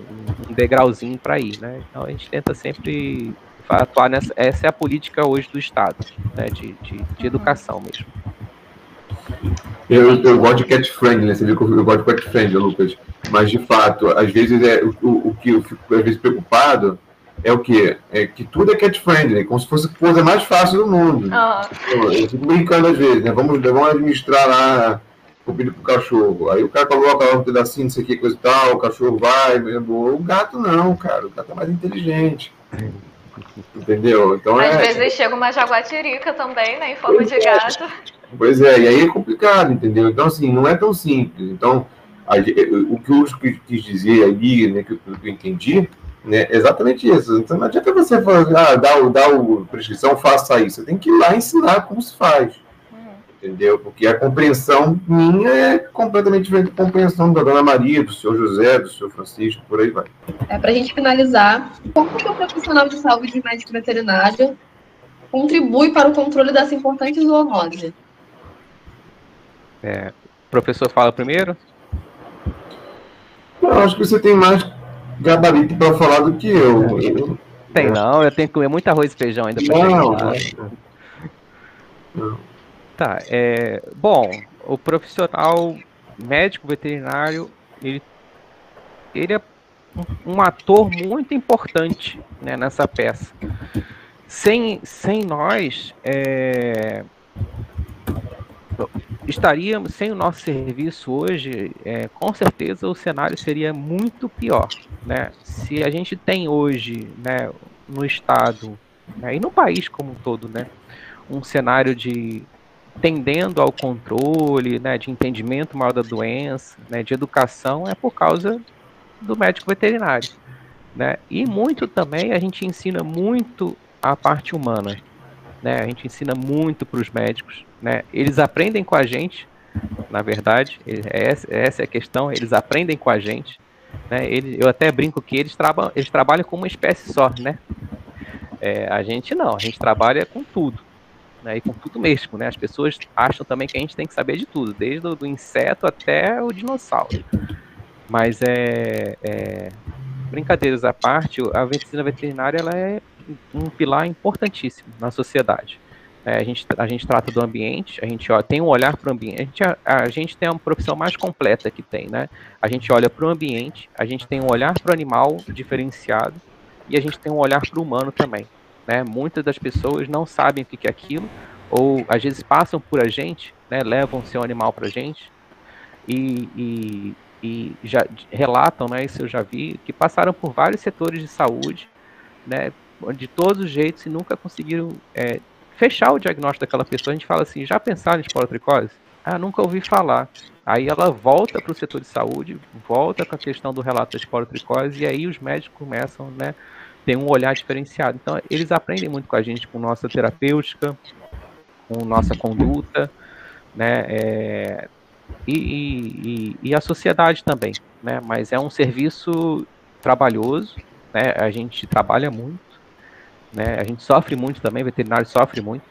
um degrauzinho para ir, né? Então a gente tenta sempre atuar nessa. Essa é a política hoje do Estado, né? De, de, de educação mesmo. Eu, eu gosto de cat friendly, né? Você viu que eu, eu gosto de cat friendly, Lucas. Mas de fato, às vezes é o, o, que eu fico às vezes preocupado é o que? É que tudo é cat friendly, como se fosse a coisa mais fácil do mundo. Oh. Eu fico brincando às vezes, né? Vamos, vamos administrar lá comida pro cachorro. Aí o cara coloca um pedacinho, não sei o que, coisa e tal, o cachorro vai, o gato não, cara, o gato é mais inteligente. Entendeu? Então Às é... vezes chega uma jaguatirica também, né, em forma pois de é. gato. Pois é, e aí é complicado, entendeu? Então, assim, não é tão simples. Então, a, o que eu quis dizer ali, né, que eu, que eu entendi, né, é exatamente isso. Então, não adianta você falar, ah, dá o prescrição, faça isso. Você tem que ir lá ensinar como se faz entendeu? Porque a compreensão minha é completamente diferente da compreensão da Dona Maria, do senhor José, do senhor Francisco, por aí vai. É, Para a gente finalizar, como que o profissional de saúde médico veterinário contribui para o controle dessa importante zoonose? É, o professor fala primeiro? Eu acho que você tem mais gabarito para falar do que eu. eu tem não, eu tenho que comer muito arroz e feijão ainda para chegar lá. Não. Tá, é, bom, o profissional médico veterinário, ele, ele é um, ator muito importante né, nessa peça. Sem, sem nós, é, estaríamos sem o nosso serviço hoje, é, com certeza o cenário seria muito pior, né? Se a gente tem hoje, né, no estado né, e no país como um todo, né, um cenário de tendendo ao controle, né, de entendimento maior da doença, né, de educação, é por causa do médico veterinário. Né? E muito também a gente ensina muito a parte humana. Né? A gente ensina muito para os médicos. Né? Eles aprendem com a gente, na verdade, essa, essa é a questão, eles aprendem com a gente. Né? Eu até brinco que eles, traba, eles trabalham com uma espécie só, né? É, a gente não, a gente trabalha com tudo né, e com tudo mesmo, né? As pessoas acham também que a gente tem que saber de tudo, desde o inseto até o dinossauro. Mas é, é brincadeiras à parte, a medicina veterinária ela é um pilar importantíssimo na sociedade. É, a, gente, a gente trata do ambiente, a gente ó, tem um olhar para o ambiente. A gente, a, a gente tem uma profissão mais completa que tem, né? A gente olha para o ambiente, a gente tem um olhar para o animal diferenciado e a gente tem um olhar para o humano também. Né? Muitas das pessoas não sabem o que é aquilo, ou às vezes passam por a gente, né? levam seu animal para a gente, e, e, e, já relatam, né? isso eu já vi, que passaram por vários setores de saúde, né? de todos os jeitos, e nunca conseguiram é, fechar o diagnóstico daquela pessoa. A gente fala assim, já pensaram em esporotricose? Ah, nunca ouvi falar. Aí ela volta para o setor de saúde, volta com a questão do relato da esporotricose, e aí os médicos começam, né, tem um olhar diferenciado. Então, eles aprendem muito com a gente, com nossa terapêutica, com nossa conduta, né? É, e, e, e, a sociedade também, né? Mas é um serviço trabalhoso, né? A gente trabalha muito, né? A gente sofre muito também, veterinário sofre muito.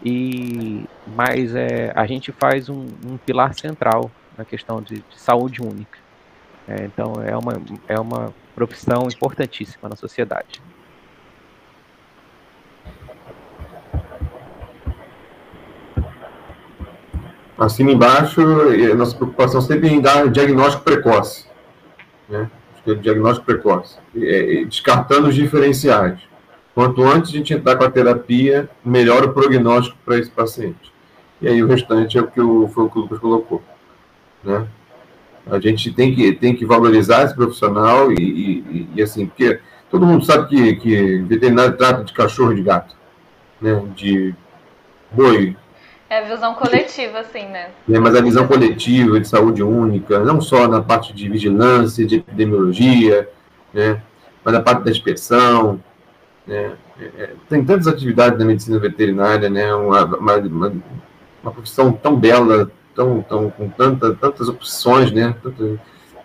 E mas é, a gente faz um, um pilar central na questão de, de saúde única. É, então é uma, é uma profissão importantíssima na sociedade. Acima embaixo, nossa preocupação sempre em dar diagnóstico precoce. Né? Diagnóstico precoce. Descartando os diferenciais. Quanto antes a gente entrar com a terapia, melhor o prognóstico para esse paciente. E aí o restante é o que o, foi o que o Lucas colocou. Né? A gente tem que, tem que valorizar esse profissional e, e, e assim, porque todo mundo sabe que, que veterinário trata de cachorro de gato, né? De boi. É a visão coletiva, assim, né? É, mas a visão coletiva de saúde única, não só na parte de vigilância, de epidemiologia, né? Mas na parte da inspeção, né? É, é tem tantas atividades na medicina veterinária, né? Uma, uma, uma, uma profissão tão bela, tão, tão, com tanta, tantas opções, né? Tantas,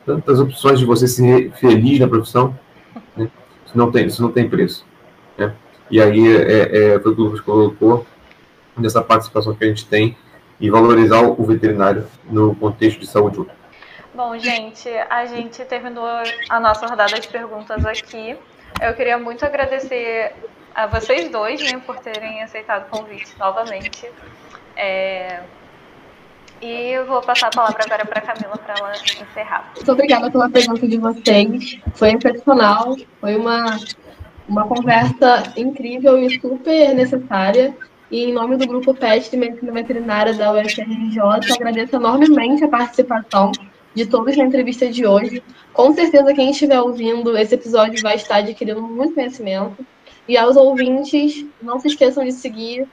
tantas opções de você ser feliz na profissão, né? Isso não tem, isso não tem preço, né? E aí é, é, foi o que o Lucas colocou nessa participação que a gente tem e valorizar o veterinário no contexto de saúde Bom, gente, a gente terminou a nossa rodada de perguntas aqui. Eu queria muito agradecer a vocês dois né, por terem aceitado o convite novamente. É, e eu vou passar a palavra agora para a Camila para ela encerrar. Muito obrigada pela pergunta de vocês. Foi excepcional, foi uma, uma conversa incrível e super necessária. E em nome do grupo PET de Medicina Veterinária da UFRJ, agradeço enormemente a participação de todos na entrevista de hoje. Com certeza, quem estiver ouvindo esse episódio vai estar adquirindo muito conhecimento. E aos ouvintes, não se esqueçam de seguir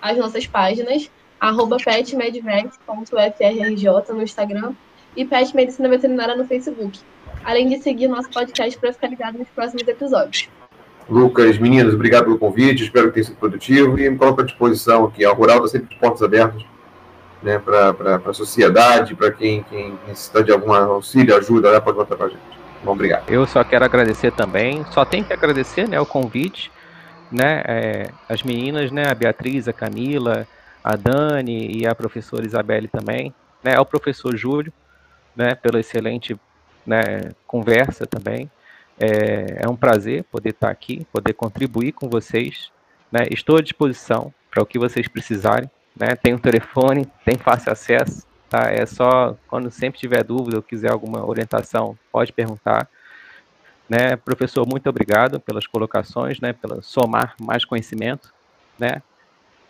as nossas páginas arroba petmedvex.frrj no Instagram e Pet Medicina Veterinária no Facebook. Além de seguir nosso podcast para ficar ligado nos próximos episódios. Lucas, meninas, obrigado pelo convite, espero que tenha sido produtivo e me coloco à disposição aqui. A Rural está sempre de portas abertas né, para a sociedade, para quem, quem necessita de algum auxílio, ajuda, né, pode voltar para a gente. Bom, obrigado. Eu só quero agradecer também, só tenho que agradecer né, o convite, né, é, as meninas, né, a Beatriz, a Camila, a Dani e a professora Isabelle também, né, ao professor Júlio, né, pela excelente né, conversa também. É, é, um prazer poder estar aqui, poder contribuir com vocês. Né, estou à disposição para o que vocês precisarem. Né, tem um telefone, tem fácil acesso, Tá? É só quando sempre tiver dúvida ou quiser alguma orientação, pode perguntar. Né? Professor, muito obrigado pelas colocações, né? pela somar mais conhecimento, né?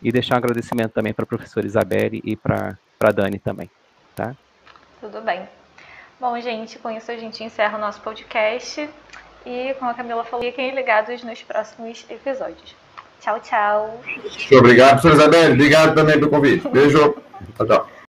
E deixar um agradecimento também para a professora Isabelle e para a Dani também, tá? Tudo bem. Bom, gente, com isso a gente encerra o nosso podcast e, como a Camila falou, fiquem ligados nos próximos episódios. Tchau, tchau. Obrigado, professora Isabelle. Obrigado também pelo convite. Beijo. Tchau, tchau.